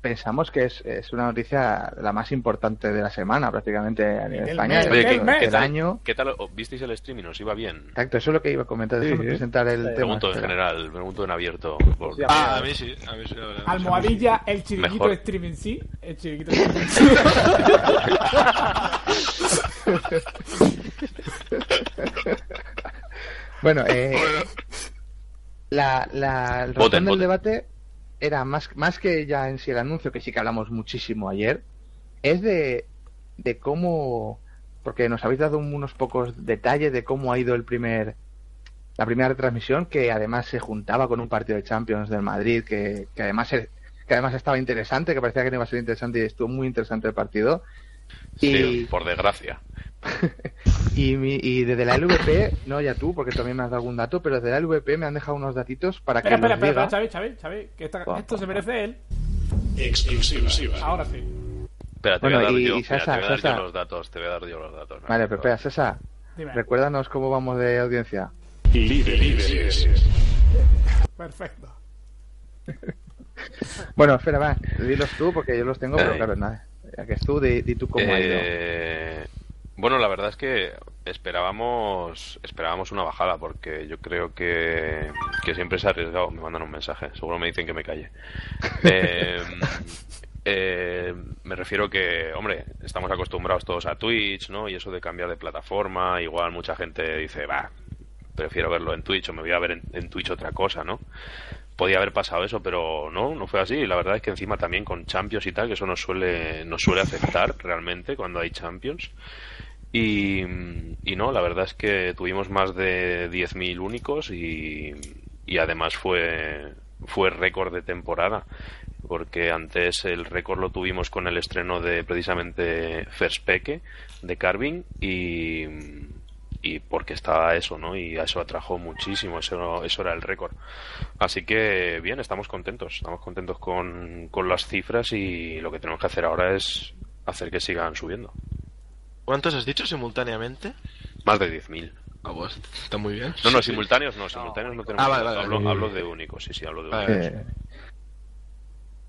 [SPEAKER 3] pensamos que es, es una noticia la más importante de la semana prácticamente a nivel
[SPEAKER 8] del-
[SPEAKER 5] Oye, ¿qué,
[SPEAKER 8] mes.
[SPEAKER 5] qué tal,
[SPEAKER 3] año.
[SPEAKER 5] ¿qué tal? ¿Visteis el streaming? ¿Os iba bien?
[SPEAKER 3] Exacto, eso es lo que iba a comentar. Déjame
[SPEAKER 9] Sí.
[SPEAKER 3] presentar el tema.
[SPEAKER 5] Pregunto en
[SPEAKER 3] espera.
[SPEAKER 5] general, pregunto en abierto. por-
[SPEAKER 4] Sí,
[SPEAKER 7] Ah, a mí sí, a mí sí, verdad.
[SPEAKER 8] Almohadilla, el chiringuito
[SPEAKER 5] Mejor.
[SPEAKER 8] de streaming sí. El chiringuito de streaming sí.
[SPEAKER 3] Bueno, eh, la, la, el
[SPEAKER 5] Voten,
[SPEAKER 3] del
[SPEAKER 5] voten.
[SPEAKER 3] debate era más, más que ya en sí el anuncio, que sí que hablamos muchísimo ayer, es de, de cómo, porque nos habéis dado unos pocos detalles de cómo ha ido el primer, la primera retransmisión, que además se juntaba con un partido de Champions del Madrid, que, que además que además estaba interesante, que parecía que iba a ser interesante y estuvo muy interesante el partido.
[SPEAKER 5] Sí,
[SPEAKER 3] Y,
[SPEAKER 5] por desgracia.
[SPEAKER 3] y, mi- y desde la LVP, no ya tú, porque también me has dado algún dato, pero desde la LVP me han dejado unos datitos para que
[SPEAKER 8] Espera, espera, espera. Xavi, Xavi, Xavi, que esta- esto se merece él.
[SPEAKER 1] Exclusiva.
[SPEAKER 8] Ahora sí.
[SPEAKER 5] Espera, te
[SPEAKER 3] Bueno,
[SPEAKER 5] voy a dar,
[SPEAKER 3] y-
[SPEAKER 5] yo,
[SPEAKER 3] y
[SPEAKER 5] mira, te
[SPEAKER 3] Sasa,
[SPEAKER 5] voy a dar
[SPEAKER 3] Sasa.
[SPEAKER 5] yo los datos. Te voy a dar yo los datos. ¿no?
[SPEAKER 3] Vale, pero espera, César,
[SPEAKER 8] Dime.
[SPEAKER 3] recuérdanos cómo vamos de audiencia.
[SPEAKER 1] Líderes.
[SPEAKER 8] Perfecto.
[SPEAKER 3] Bueno, espera, va, dilos tú, porque yo los tengo, pero
[SPEAKER 5] Ay.
[SPEAKER 3] claro, nada. Di, di tú cómo ha ido.
[SPEAKER 5] Eh, bueno, la verdad es que esperábamos esperábamos una bajada porque yo creo que, que siempre se ha arriesgado. Me mandan un mensaje, seguro me dicen que me calle. Eh, eh, me refiero que, hombre, estamos acostumbrados todos a Twitch, ¿no? Y eso de cambiar de plataforma, igual mucha gente dice, va, prefiero verlo en Twitch o me voy a ver en, en Twitch otra cosa, ¿no? Podía haber pasado eso, pero no, no fue así. La verdad es que encima también con Champions y tal, que eso nos suele, nos suele afectar realmente cuando hay Champions. Y, y no, la verdad es que tuvimos más de 10.000 únicos y, y además fue, fue récord de temporada. Porque antes el récord lo tuvimos con el estreno de precisamente Ferspeke de Carving y, y porque estaba eso, ¿no? Y eso atrajo muchísimo, eso, eso era el récord. Así que bien, estamos contentos, estamos contentos con, con las cifras y lo que tenemos que hacer ahora es hacer que sigan subiendo.
[SPEAKER 7] ¿Cuántos has dicho simultáneamente?
[SPEAKER 5] Más de 10.000.
[SPEAKER 7] Ah, pues está muy bien.
[SPEAKER 5] No, no, simultáneos no, simultáneos no, tenemos.
[SPEAKER 7] Ah, vale, vale,
[SPEAKER 5] hablo,
[SPEAKER 7] vale.
[SPEAKER 5] hablo de únicos, sí, sí, hablo de únicos.
[SPEAKER 3] Eh,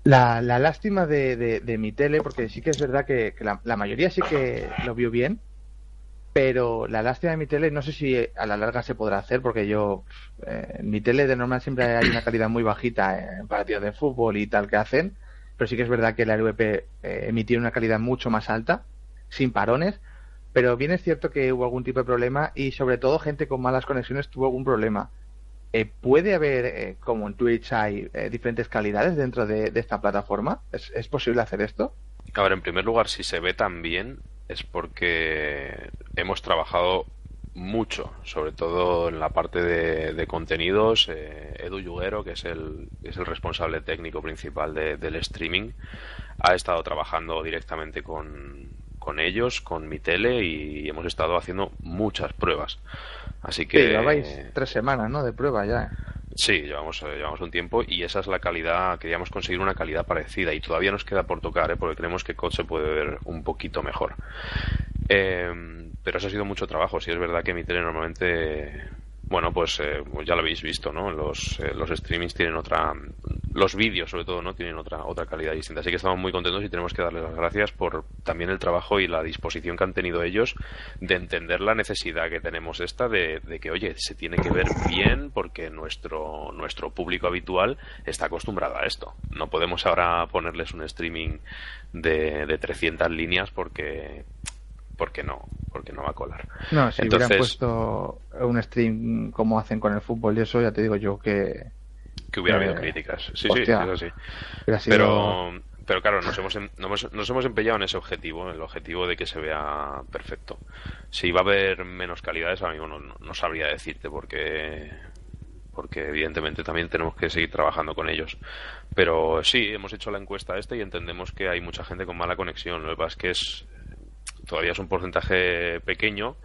[SPEAKER 3] la, la lástima de, de- de mi tele, porque sí que es verdad que, que la, la mayoría sí que lo vio bien, pero la lástima de mi tele no sé si a la larga se podrá hacer, porque yo, eh, mi tele de normal siempre hay una calidad muy bajita en partidos de fútbol y tal que hacen, pero sí que es verdad que la LVP eh, emitía una calidad mucho más alta, sin parones, pero bien es cierto que hubo algún tipo de problema y sobre todo gente con malas conexiones tuvo algún problema. Eh, ¿Puede haber, eh, como en Twitch hay diferentes calidades dentro de, esta plataforma? ¿Es, es posible hacer esto?
[SPEAKER 5] A ver, en primer lugar, si se ve tan bien es porque hemos trabajado mucho, sobre todo en la parte de, de contenidos. Eh, Edu Yuguero, que es el, es el responsable técnico principal de- del streaming, ha estado trabajando directamente con, con ellos, con mi tele, y hemos estado haciendo muchas pruebas. Así que
[SPEAKER 3] Sí, llevabais tres semanas, ¿no? De prueba ya.
[SPEAKER 5] Sí, llevamos, eh, llevamos un tiempo y esa es la calidad, queríamos conseguir una calidad parecida y todavía nos queda por tocar, ¿eh? porque creemos que COD se puede ver un poquito mejor. Eh, pero eso ha sido mucho trabajo, si es verdad que mi tele normalmente, bueno, pues eh, ya lo habéis visto, ¿no? Los, eh, los streamings tienen otra, los vídeos sobre todo, ¿no? Tienen otra, otra calidad distinta. Así que estamos muy contentos y tenemos que darles las gracias por también el trabajo y la disposición que han tenido ellos de entender la necesidad que tenemos esta de, de que, oye, se tiene que ver bien porque nuestro, nuestro público habitual está acostumbrado a esto. No podemos ahora ponerles un streaming de, de 300 líneas porque porque no, porque no va a colar.
[SPEAKER 3] No, si hubieran
[SPEAKER 5] Entonces,
[SPEAKER 3] puesto un stream como hacen con el fútbol y eso, ya te digo yo que...
[SPEAKER 5] que hubiera
[SPEAKER 3] eh,
[SPEAKER 5] habido críticas. Sí,
[SPEAKER 3] hostia,
[SPEAKER 5] sí, eso sí.
[SPEAKER 3] sido-
[SPEAKER 5] Pero, pero claro, nos hemos, em- nos, hemos- nos hemos empeñado en ese objetivo, en el objetivo de que se vea perfecto. Si va a haber menos calidades, ahora mismo no, no- no sabría decirte porque porque evidentemente también tenemos que seguir trabajando con ellos. Pero sí, hemos hecho la encuesta esta y entendemos que hay mucha gente con mala conexión. Lo que pasa es que es todavía es un porcentaje pequeño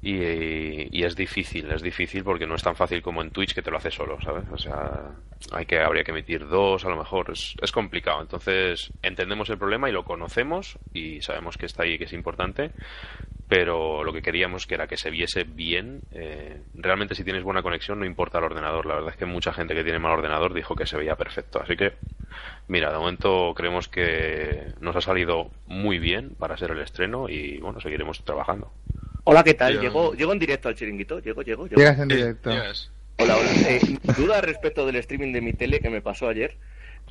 [SPEAKER 5] y, y es difícil, es difícil porque no es tan fácil como en Twitch que te lo hace solo, ¿sabes? O sea, hay que, habría que emitir dos, a lo mejor, es, es complicado. Entonces, entendemos el problema y lo conocemos y sabemos que está ahí que es importante, pero lo que queríamos que era que se viese bien. eh, realmente, si tienes buena conexión, no importa el ordenador. La verdad es que mucha gente que tiene mal ordenador dijo que se veía perfecto. Así que, mira, de momento creemos que nos ha salido muy bien para ser el estreno y, bueno, seguiremos trabajando.
[SPEAKER 2] Hola, ¿qué tal? Llego, llego en directo al chiringuito. Llego, llego, llego.
[SPEAKER 3] Llegas en directo.
[SPEAKER 2] Hola, hola. Eh, duda respecto del streaming de mi tele que me pasó ayer.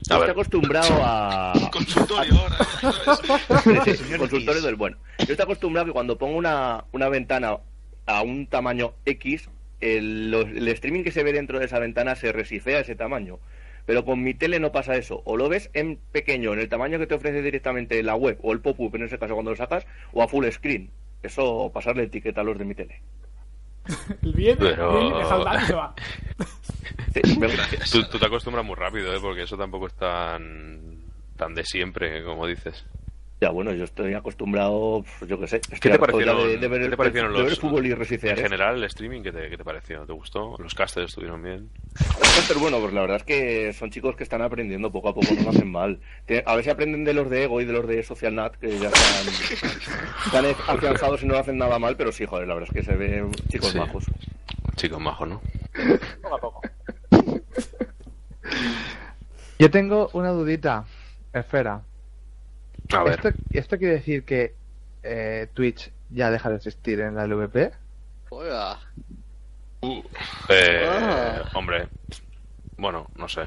[SPEAKER 5] A
[SPEAKER 2] estoy acostumbrado a.
[SPEAKER 7] Consultorio ahora.
[SPEAKER 2] Consultorio del bueno. Yo estoy acostumbrado que cuando pongo una, una ventana a un tamaño X, el, los- el streaming que se ve dentro de esa ventana se resifea ese tamaño. Pero con mi tele no pasa eso. O lo ves en pequeño, en el tamaño que te ofrece directamente la web, o el pop-up en ese caso cuando lo sacas, o a full screen. Eso, pasarle etiqueta a los de mi tele.
[SPEAKER 8] El bien,
[SPEAKER 5] Pero-
[SPEAKER 8] el daño, se va.
[SPEAKER 5] Tú, tú te acostumbras muy rápido, ¿eh? porque eso tampoco es tan, tan de siempre, como dices.
[SPEAKER 2] Ya, bueno, yo estoy acostumbrado, pues, yo qué sé.
[SPEAKER 5] ¿Qué te parecieron,
[SPEAKER 2] de, de ver,
[SPEAKER 5] qué te parecieron
[SPEAKER 2] de ver
[SPEAKER 5] los,
[SPEAKER 2] fútbol y
[SPEAKER 5] en
[SPEAKER 2] ¿eh?
[SPEAKER 5] general el streaming? ¿qué te, qué te pareció? ¿Te gustó? ¿Los casters estuvieron bien?
[SPEAKER 2] Pero bueno, pues la verdad es que son chicos que están aprendiendo poco a poco, no lo hacen mal. A ver si aprenden de los de Ego y de los de SocialNat, que ya están, están afianzados y no hacen nada mal, pero sí, joder, la verdad es que se ven chicos
[SPEAKER 5] Sí.
[SPEAKER 2] majos.
[SPEAKER 5] Chicos majos, ¿no?
[SPEAKER 4] Poco a poco.
[SPEAKER 3] Yo tengo una dudita, Esfera.
[SPEAKER 5] A ver.
[SPEAKER 3] ¿Esto, esto quiere decir que eh, Twitch ya deja de existir en la LVP?
[SPEAKER 6] Oiga.
[SPEAKER 5] Eh,
[SPEAKER 6] Ah.
[SPEAKER 5] Hombre, bueno, no sé.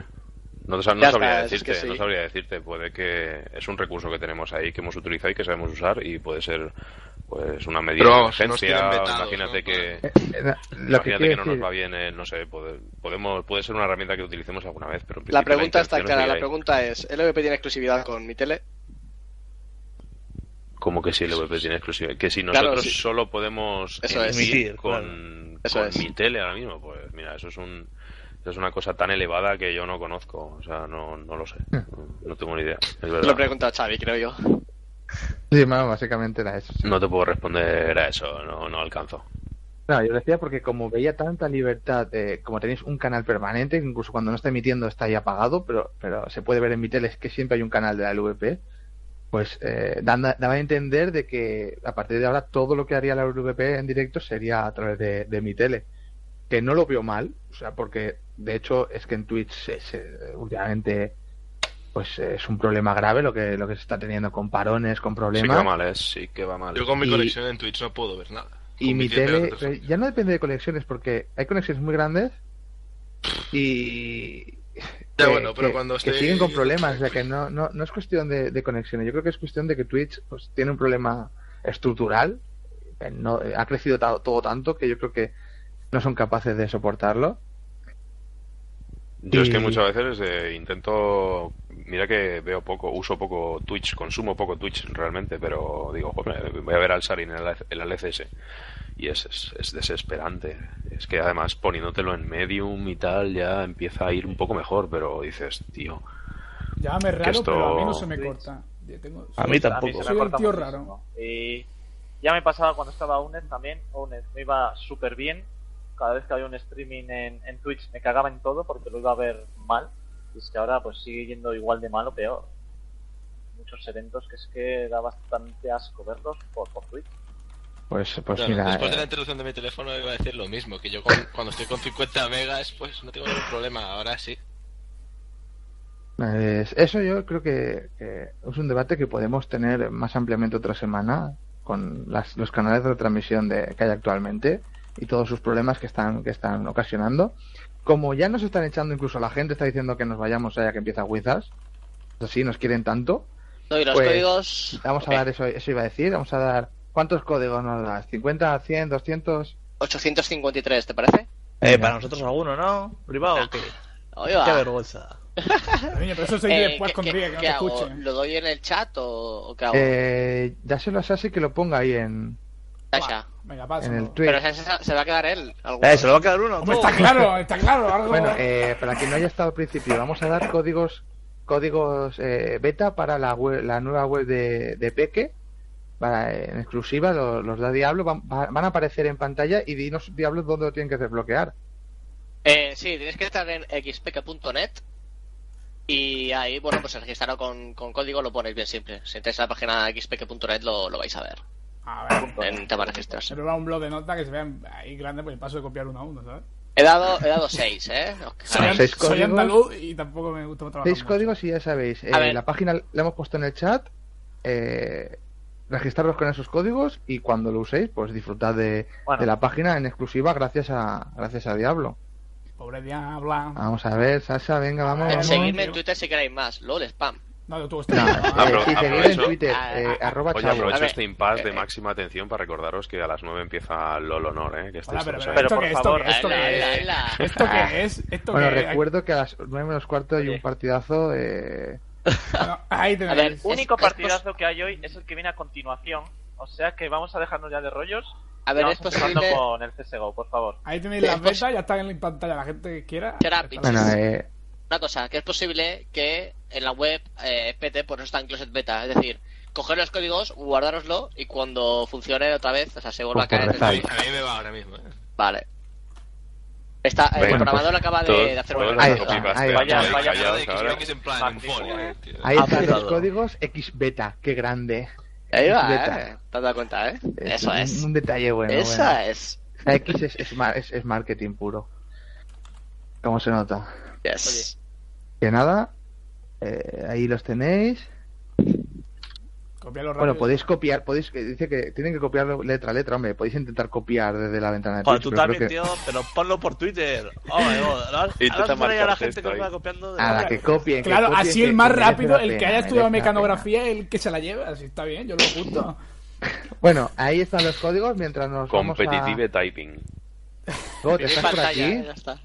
[SPEAKER 5] No, no sabría
[SPEAKER 6] está, es
[SPEAKER 5] decirte,
[SPEAKER 6] que sí.
[SPEAKER 5] no sabría decirte. Puede que es un recurso que tenemos ahí que hemos utilizado y que sabemos usar y puede ser pues una medida
[SPEAKER 7] Pero
[SPEAKER 5] de emergencia.
[SPEAKER 7] vetados,
[SPEAKER 5] imagínate
[SPEAKER 7] ¿no?
[SPEAKER 5] que
[SPEAKER 3] Eh, eh, lo que
[SPEAKER 5] imagínate que no nos va bien, eh, no sé, pode- podemos puede ser una herramienta que utilicemos alguna vez, pero en
[SPEAKER 6] La pregunta está
[SPEAKER 5] intención es
[SPEAKER 6] clara. La pregunta es: ¿LVP tiene exclusividad con mi tele?
[SPEAKER 5] Como que si el VP tiene exclusividad. Que si
[SPEAKER 6] Claro,
[SPEAKER 5] nosotros
[SPEAKER 6] sí.
[SPEAKER 5] solo podemos
[SPEAKER 6] Eso es.
[SPEAKER 5] emitir
[SPEAKER 9] Emitir,
[SPEAKER 5] con,
[SPEAKER 6] Eso
[SPEAKER 5] con
[SPEAKER 6] es.
[SPEAKER 5] mi tele ahora mismo, pues mira, eso es un eso es una cosa tan elevada que yo no conozco. O sea, no, no lo sé. No, no tengo ni idea. Es
[SPEAKER 6] Te
[SPEAKER 5] verdad.
[SPEAKER 6] lo pregunta Xavi, creo yo.
[SPEAKER 3] Sí, bueno, básicamente era eso. sí.
[SPEAKER 5] No te puedo responder a eso, no, no alcanzo.
[SPEAKER 3] No, yo lo decía porque como veía tanta libertad, eh, como tenéis un canal permanente, que incluso cuando no está emitiendo está ahí apagado, pero, pero se puede ver en mi tele es que siempre hay un canal de la LVP, pues eh, daba a entender de que a partir de ahora todo lo que haría la LVP en directo sería a través de, de mi tele. Que no lo veo mal, o sea, porque de hecho es que en Twitch se- se- últimamente pues es un problema grave lo que lo que se está teniendo con parones, con
[SPEAKER 5] Sí que
[SPEAKER 3] problemas.
[SPEAKER 5] va mal, ¿eh? Sí que va mal.
[SPEAKER 7] Yo con mi
[SPEAKER 3] Y-
[SPEAKER 7] conexión en Twitch no puedo ver nada.
[SPEAKER 3] Y mi
[SPEAKER 7] 10
[SPEAKER 3] tele ya no depende de conexiones porque hay conexiones muy grandes y
[SPEAKER 7] Ya, bueno, pero
[SPEAKER 3] que-
[SPEAKER 7] cuando
[SPEAKER 3] que siguen con problemas, o sea que no, no, no es cuestión de, de conexiones, yo creo que es cuestión de que Twitch pues tiene un problema estructural, eh, no, eh, ha crecido todo tanto que yo creo que no son capaces de soportarlo.
[SPEAKER 5] Yo es que muchas veces eh, intento. Mira que veo poco, uso poco Twitch, consumo poco Twitch realmente, pero digo, joder, voy a ver al Sarin en el, en el LCS. Y es, es, es desesperante. Es que además poniéndotelo en Medium y tal ya empieza a ir un poco mejor, pero dices, tío.
[SPEAKER 8] Llámame
[SPEAKER 5] Que
[SPEAKER 8] raro,
[SPEAKER 5] esto-
[SPEAKER 8] pero a mí no se me corta. Yo tengo-
[SPEAKER 9] A mí
[SPEAKER 4] A
[SPEAKER 9] tampoco.
[SPEAKER 4] mí se me
[SPEAKER 8] Soy el tío raro.
[SPEAKER 4] Y ya me pasaba cuando estaba UNED también. UNED me iba súper bien. Cada vez que había un streaming en, en Twitch me cagaba en todo porque lo iba a ver mal. Y es que ahora pues sigue yendo igual de mal o peor. Muchos eventos que es que da bastante asco verlos por, por Twitch.
[SPEAKER 3] Pues, pues
[SPEAKER 7] Claro,
[SPEAKER 3] mira,
[SPEAKER 7] después de la
[SPEAKER 3] eh,
[SPEAKER 7] introducción de mi teléfono iba a decir lo mismo, que yo con- cuando estoy con 50 megas pues no tengo ningún problema, ahora sí.
[SPEAKER 3] Es- eso yo creo que, que es un debate que podemos tener más ampliamente otra semana con las- los canales de retransmisión de, que hay actualmente y todos sus problemas que están, que están ocasionando. Como ya nos están echando, incluso la gente está diciendo que nos vayamos allá que empieza Wizards, así nos quieren tanto,
[SPEAKER 6] No, y los
[SPEAKER 3] Pues,
[SPEAKER 6] códigos.
[SPEAKER 3] vamos a dar eso, eso iba a decir, vamos a dar ¿Cuántos códigos nos das? ¿50, 100, 200?
[SPEAKER 6] 853, ¿te parece?
[SPEAKER 9] Eh, para nosotros alguno, ¿no? ¿Privado o qué? Qué vergüenza.
[SPEAKER 8] Coño, pero eso se
[SPEAKER 6] Eh,
[SPEAKER 8] después
[SPEAKER 6] ¿qué-
[SPEAKER 8] con
[SPEAKER 6] qué-
[SPEAKER 8] Riga, que no te
[SPEAKER 6] hago?
[SPEAKER 8] escuche.
[SPEAKER 6] ¿Lo doy en el chat o, o qué hago?
[SPEAKER 3] Eh, dáselo a Sasi que lo ponga ahí en,
[SPEAKER 6] Sasha.
[SPEAKER 8] Venga,
[SPEAKER 3] en el tweet.
[SPEAKER 6] Pero se, se- se va a quedar él. alguno.
[SPEAKER 9] Eh, se lo va a quedar uno.
[SPEAKER 8] Hombre, está claro, está claro. Algo...
[SPEAKER 3] Bueno, eh, para quien no haya estado al principio, vamos a dar códigos códigos eh, beta para la, web- la nueva web de, de Peque. Para, en exclusiva, lo- los, da Diablo van, va- van a aparecer en pantalla y dinos Diablo dónde lo tienen que desbloquear.
[SPEAKER 6] Eh, sí, tienes que estar en xpk.net y ahí, bueno, pues registrarlo con, con código lo ponéis bien simple. Si entráis a la página xpk.net lo, lo vais a ver
[SPEAKER 8] A ver,
[SPEAKER 6] en tema de registrarse.
[SPEAKER 8] va un blog de nota que se vea ahí grande por el paso de copiar uno a uno, ¿sabes?
[SPEAKER 6] He dado, he dado 6, ¿eh?
[SPEAKER 8] Soy,
[SPEAKER 3] seis
[SPEAKER 8] soy
[SPEAKER 3] códigos.
[SPEAKER 8] andaluz y tampoco me gusta trabajar
[SPEAKER 3] Seis
[SPEAKER 8] mucho.
[SPEAKER 3] códigos y ya sabéis. eh, la página la hemos puesto en el chat. Eh, registraros con esos códigos y cuando lo uséis, pues disfrutad de,
[SPEAKER 4] Bueno.
[SPEAKER 3] de la página en exclusiva gracias a gracias a Diablo.
[SPEAKER 8] Pobre Diabla.
[SPEAKER 3] Vamos a ver, Sasha, venga, vamos.
[SPEAKER 8] Eh,
[SPEAKER 3] vamos.
[SPEAKER 6] Seguidme en Twitter si queréis más. LOL spam.
[SPEAKER 8] No, tú
[SPEAKER 3] No,
[SPEAKER 8] estás.
[SPEAKER 3] eh, sí, seguid en Twitter,
[SPEAKER 6] Ah,
[SPEAKER 3] eh,
[SPEAKER 6] ah,
[SPEAKER 3] arroba
[SPEAKER 5] Oye, aprovecho este impasse de
[SPEAKER 6] eh,
[SPEAKER 5] máxima atención para recordaros que a las 9 empieza LOL Honor, ¿eh? Que estéis
[SPEAKER 8] Hola, pero,
[SPEAKER 5] todos
[SPEAKER 8] pero,
[SPEAKER 5] ahí.
[SPEAKER 8] ¿esto
[SPEAKER 4] por favor,
[SPEAKER 8] esto qué es? ¿Esto qué es? ¿Esto
[SPEAKER 3] Bueno, recuerdo que a las nueve menos cuarto hay un partidazo. Eh...
[SPEAKER 8] Bueno, ahí.
[SPEAKER 6] A ver,
[SPEAKER 4] El único
[SPEAKER 6] es- es
[SPEAKER 4] partidazo que hay hoy es el que viene a continuación. O sea que vamos a dejarnos ya de rollos.
[SPEAKER 6] A ver,
[SPEAKER 4] vamos
[SPEAKER 6] es posible.
[SPEAKER 4] con el CSGO, por favor.
[SPEAKER 8] Ahí tenéis las betas, ya están en pantalla la gente que quiera.
[SPEAKER 3] Bueno, eh,
[SPEAKER 6] Una cosa, que es posible que en la web eh, PT, por eso está en Closet Beta. Es decir, coger los códigos, guardároslo y cuando funcione otra vez, o sea, se vuelva a
[SPEAKER 3] Pues
[SPEAKER 6] caer.
[SPEAKER 7] A mí, a mí me va ahora mismo. ¿eh?
[SPEAKER 6] Vale. Está, el
[SPEAKER 5] Venga,
[SPEAKER 6] programador
[SPEAKER 3] pues,
[SPEAKER 6] acaba de,
[SPEAKER 5] Todos-
[SPEAKER 6] de hacer una
[SPEAKER 3] Ahí está, ahí
[SPEAKER 4] Vaya, vaya,
[SPEAKER 7] eh,
[SPEAKER 3] ahí están los códigos X beta, qué grande.
[SPEAKER 6] Ahí va, eh. ¿Te has dado cuenta, eh?
[SPEAKER 3] Es
[SPEAKER 6] Eso
[SPEAKER 3] un,
[SPEAKER 6] es.
[SPEAKER 3] un detalle bueno.
[SPEAKER 6] Esa
[SPEAKER 3] bueno.
[SPEAKER 6] es.
[SPEAKER 3] La X es, es, mar- es- es marketing puro. ¿Cómo se nota?
[SPEAKER 6] Yes.
[SPEAKER 3] Que nada, eh, ahí los tenéis.
[SPEAKER 8] Copiarlo
[SPEAKER 3] Bueno,
[SPEAKER 8] rápido.
[SPEAKER 3] podéis copiar, podéis, que dice que tienen que copiarlo letra a letra, hombre, podéis intentar copiar desde la ventana de
[SPEAKER 9] Joder,
[SPEAKER 3] Twitch,
[SPEAKER 9] tú
[SPEAKER 3] pero
[SPEAKER 9] también,
[SPEAKER 3] creo
[SPEAKER 9] tío, pero ponlo por Twitter. Oh,
[SPEAKER 5] Intenta
[SPEAKER 9] a la gente que va copiando. de
[SPEAKER 3] que, a la que copien. que
[SPEAKER 8] Claro,
[SPEAKER 3] copien,
[SPEAKER 8] así
[SPEAKER 3] que-
[SPEAKER 8] el más
[SPEAKER 3] que
[SPEAKER 8] rápido, el que haya estudiado mecanografía, el que se la lleve. Así está bien, yo lo apunto.
[SPEAKER 3] Bueno, ahí están los códigos mientras nos vamos
[SPEAKER 5] Competitive
[SPEAKER 3] a...
[SPEAKER 5] typing.
[SPEAKER 3] Oh, ¿te estás por aquí?
[SPEAKER 6] eh, ya está.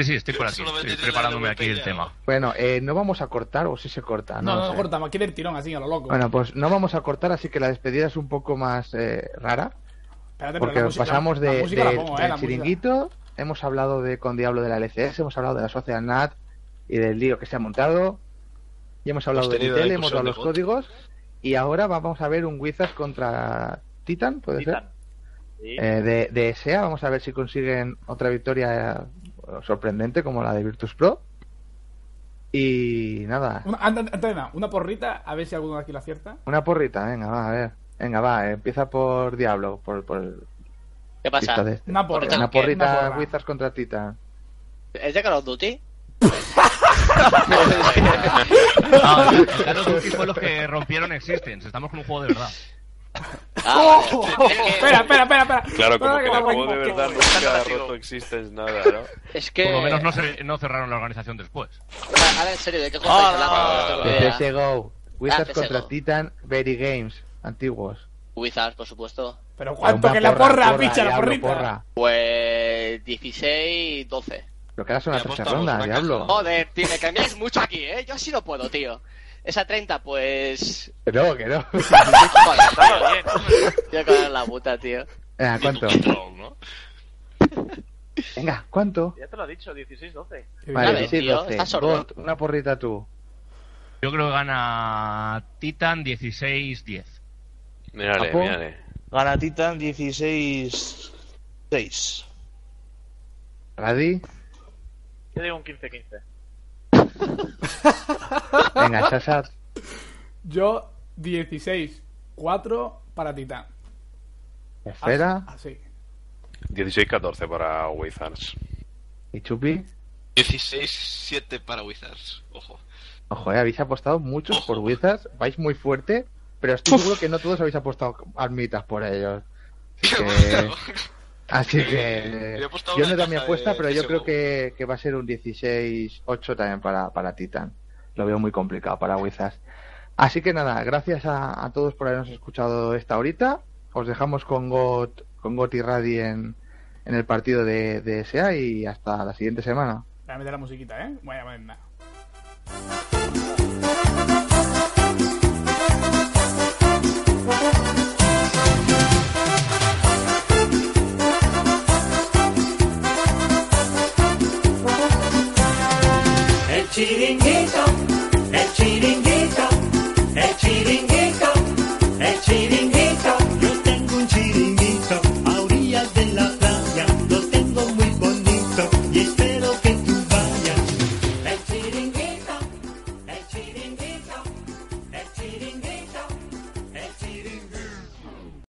[SPEAKER 10] Sí, sí, estoy por aquí. Estoy preparándome aquí el tema.
[SPEAKER 3] Bueno, eh, no vamos a cortar, o si se corta,
[SPEAKER 8] No,
[SPEAKER 3] no,
[SPEAKER 8] no, no
[SPEAKER 3] sé.
[SPEAKER 8] quiere el tirón así, a lo loco.
[SPEAKER 3] Bueno, pues no vamos a cortar, así que la despedida es un poco más eh, rara,
[SPEAKER 8] Espérate, pero
[SPEAKER 3] porque
[SPEAKER 8] la música-
[SPEAKER 3] pasamos
[SPEAKER 8] la
[SPEAKER 3] de,
[SPEAKER 8] pongo, eh,
[SPEAKER 3] del chiringuito, hemos hablado de con Diablo de la LCS, hemos hablado de la Social NAT y del lío que se ha montado, y hemos hablado
[SPEAKER 7] Hemos
[SPEAKER 3] de Intel, hemos los
[SPEAKER 7] de bot.
[SPEAKER 3] códigos, y ahora vamos a ver un Wizards contra Titan, ¿puede
[SPEAKER 4] Titan.
[SPEAKER 3] ser?
[SPEAKER 4] Sí.
[SPEAKER 3] Eh, de, de SEA, vamos a ver si consiguen otra victoria eh, sorprendente como la de Virtus Pro. Y nada,
[SPEAKER 8] Una, antes, antes de nada, una porrita, a ver si alguno de aquí la acierta.
[SPEAKER 3] una porrita, venga, va, a ver. Venga, va, eh, empieza por Diablo, por, por el
[SPEAKER 6] ¿Qué pasa?
[SPEAKER 3] de este.
[SPEAKER 8] Una porra.
[SPEAKER 3] Una porrita
[SPEAKER 8] Una.
[SPEAKER 3] Wizards contra Titan.
[SPEAKER 6] ¿Es de Call of Duty?
[SPEAKER 10] El Call of Duty fue los que rompieron Existence. Estamos con un juego de verdad.
[SPEAKER 6] Ah,
[SPEAKER 8] ¡Oh!
[SPEAKER 6] Es que-
[SPEAKER 8] Espera, espera, espera, espera.
[SPEAKER 5] Claro, como que
[SPEAKER 8] la
[SPEAKER 5] juego de verdad nunca ha roto existence nada, ¿no?
[SPEAKER 6] Es que.
[SPEAKER 10] Por lo menos no, se, no cerraron la organización después.
[SPEAKER 6] Ahora, en serio, ¿de qué juego
[SPEAKER 9] Ah,
[SPEAKER 6] estáis hablando?
[SPEAKER 3] Wizards
[SPEAKER 6] Ah,
[SPEAKER 3] contra. Titan, Very Games, antiguos.
[SPEAKER 6] Wizards, por supuesto.
[SPEAKER 8] Pero cuánto que la porra, picha, la porrita.
[SPEAKER 3] porra.
[SPEAKER 6] Pues 16, 12.
[SPEAKER 3] Lo que ahora son las tercera ronda, Diablo.
[SPEAKER 6] Joder, tío, me cambiáis mucho aquí, ¿eh? Yo así no puedo, tío. Esa 30, pues...
[SPEAKER 3] Que no, que no.
[SPEAKER 6] Joder, tío, en la puta, tío.
[SPEAKER 3] Venga, ¿cuánto?
[SPEAKER 7] Control, ¿no?
[SPEAKER 3] Venga, ¿cuánto?
[SPEAKER 4] Ya te lo he dicho, 16-12.
[SPEAKER 3] Vale,
[SPEAKER 6] Dale,
[SPEAKER 3] 16,
[SPEAKER 6] tío,
[SPEAKER 3] 12.
[SPEAKER 6] estás sordo.
[SPEAKER 3] Bot, una porrita tú.
[SPEAKER 10] Yo creo que gana Titan 16-10.
[SPEAKER 5] Mírale,
[SPEAKER 3] ¿Apo?
[SPEAKER 5] mírale.
[SPEAKER 9] Gana Titan 16. 6.
[SPEAKER 3] Radi.
[SPEAKER 4] Yo digo un 15-15.
[SPEAKER 3] Venga, Sasat.
[SPEAKER 8] Yo, 16, 4 para Titán.
[SPEAKER 3] Esfera.
[SPEAKER 8] Así.
[SPEAKER 5] 16-14 para Wizards.
[SPEAKER 3] Y Chupi.
[SPEAKER 7] 16-7 para Wizards. Ojo.
[SPEAKER 3] Ojo, eh, habéis apostado muchos por Wizards. Vais muy fuerte. Pero estoy seguro que no todos habéis apostado almitas por ellos. Así que. Así que
[SPEAKER 7] Yo
[SPEAKER 3] no he dado mi apuesta,
[SPEAKER 7] de
[SPEAKER 3] pero yo creo que, que va a ser un 16-8 también para, para Titan. Lo veo muy complicado para Wizards. Así que nada, gracias a, a todos por habernos escuchado esta horita. os dejamos con Got, con Got y Radi en, en el partido de, de SA y hasta la siguiente semana.
[SPEAKER 8] Voy a meter la musiquita, ¿eh? Voy a poner
[SPEAKER 11] chiringuito, el chiringuito.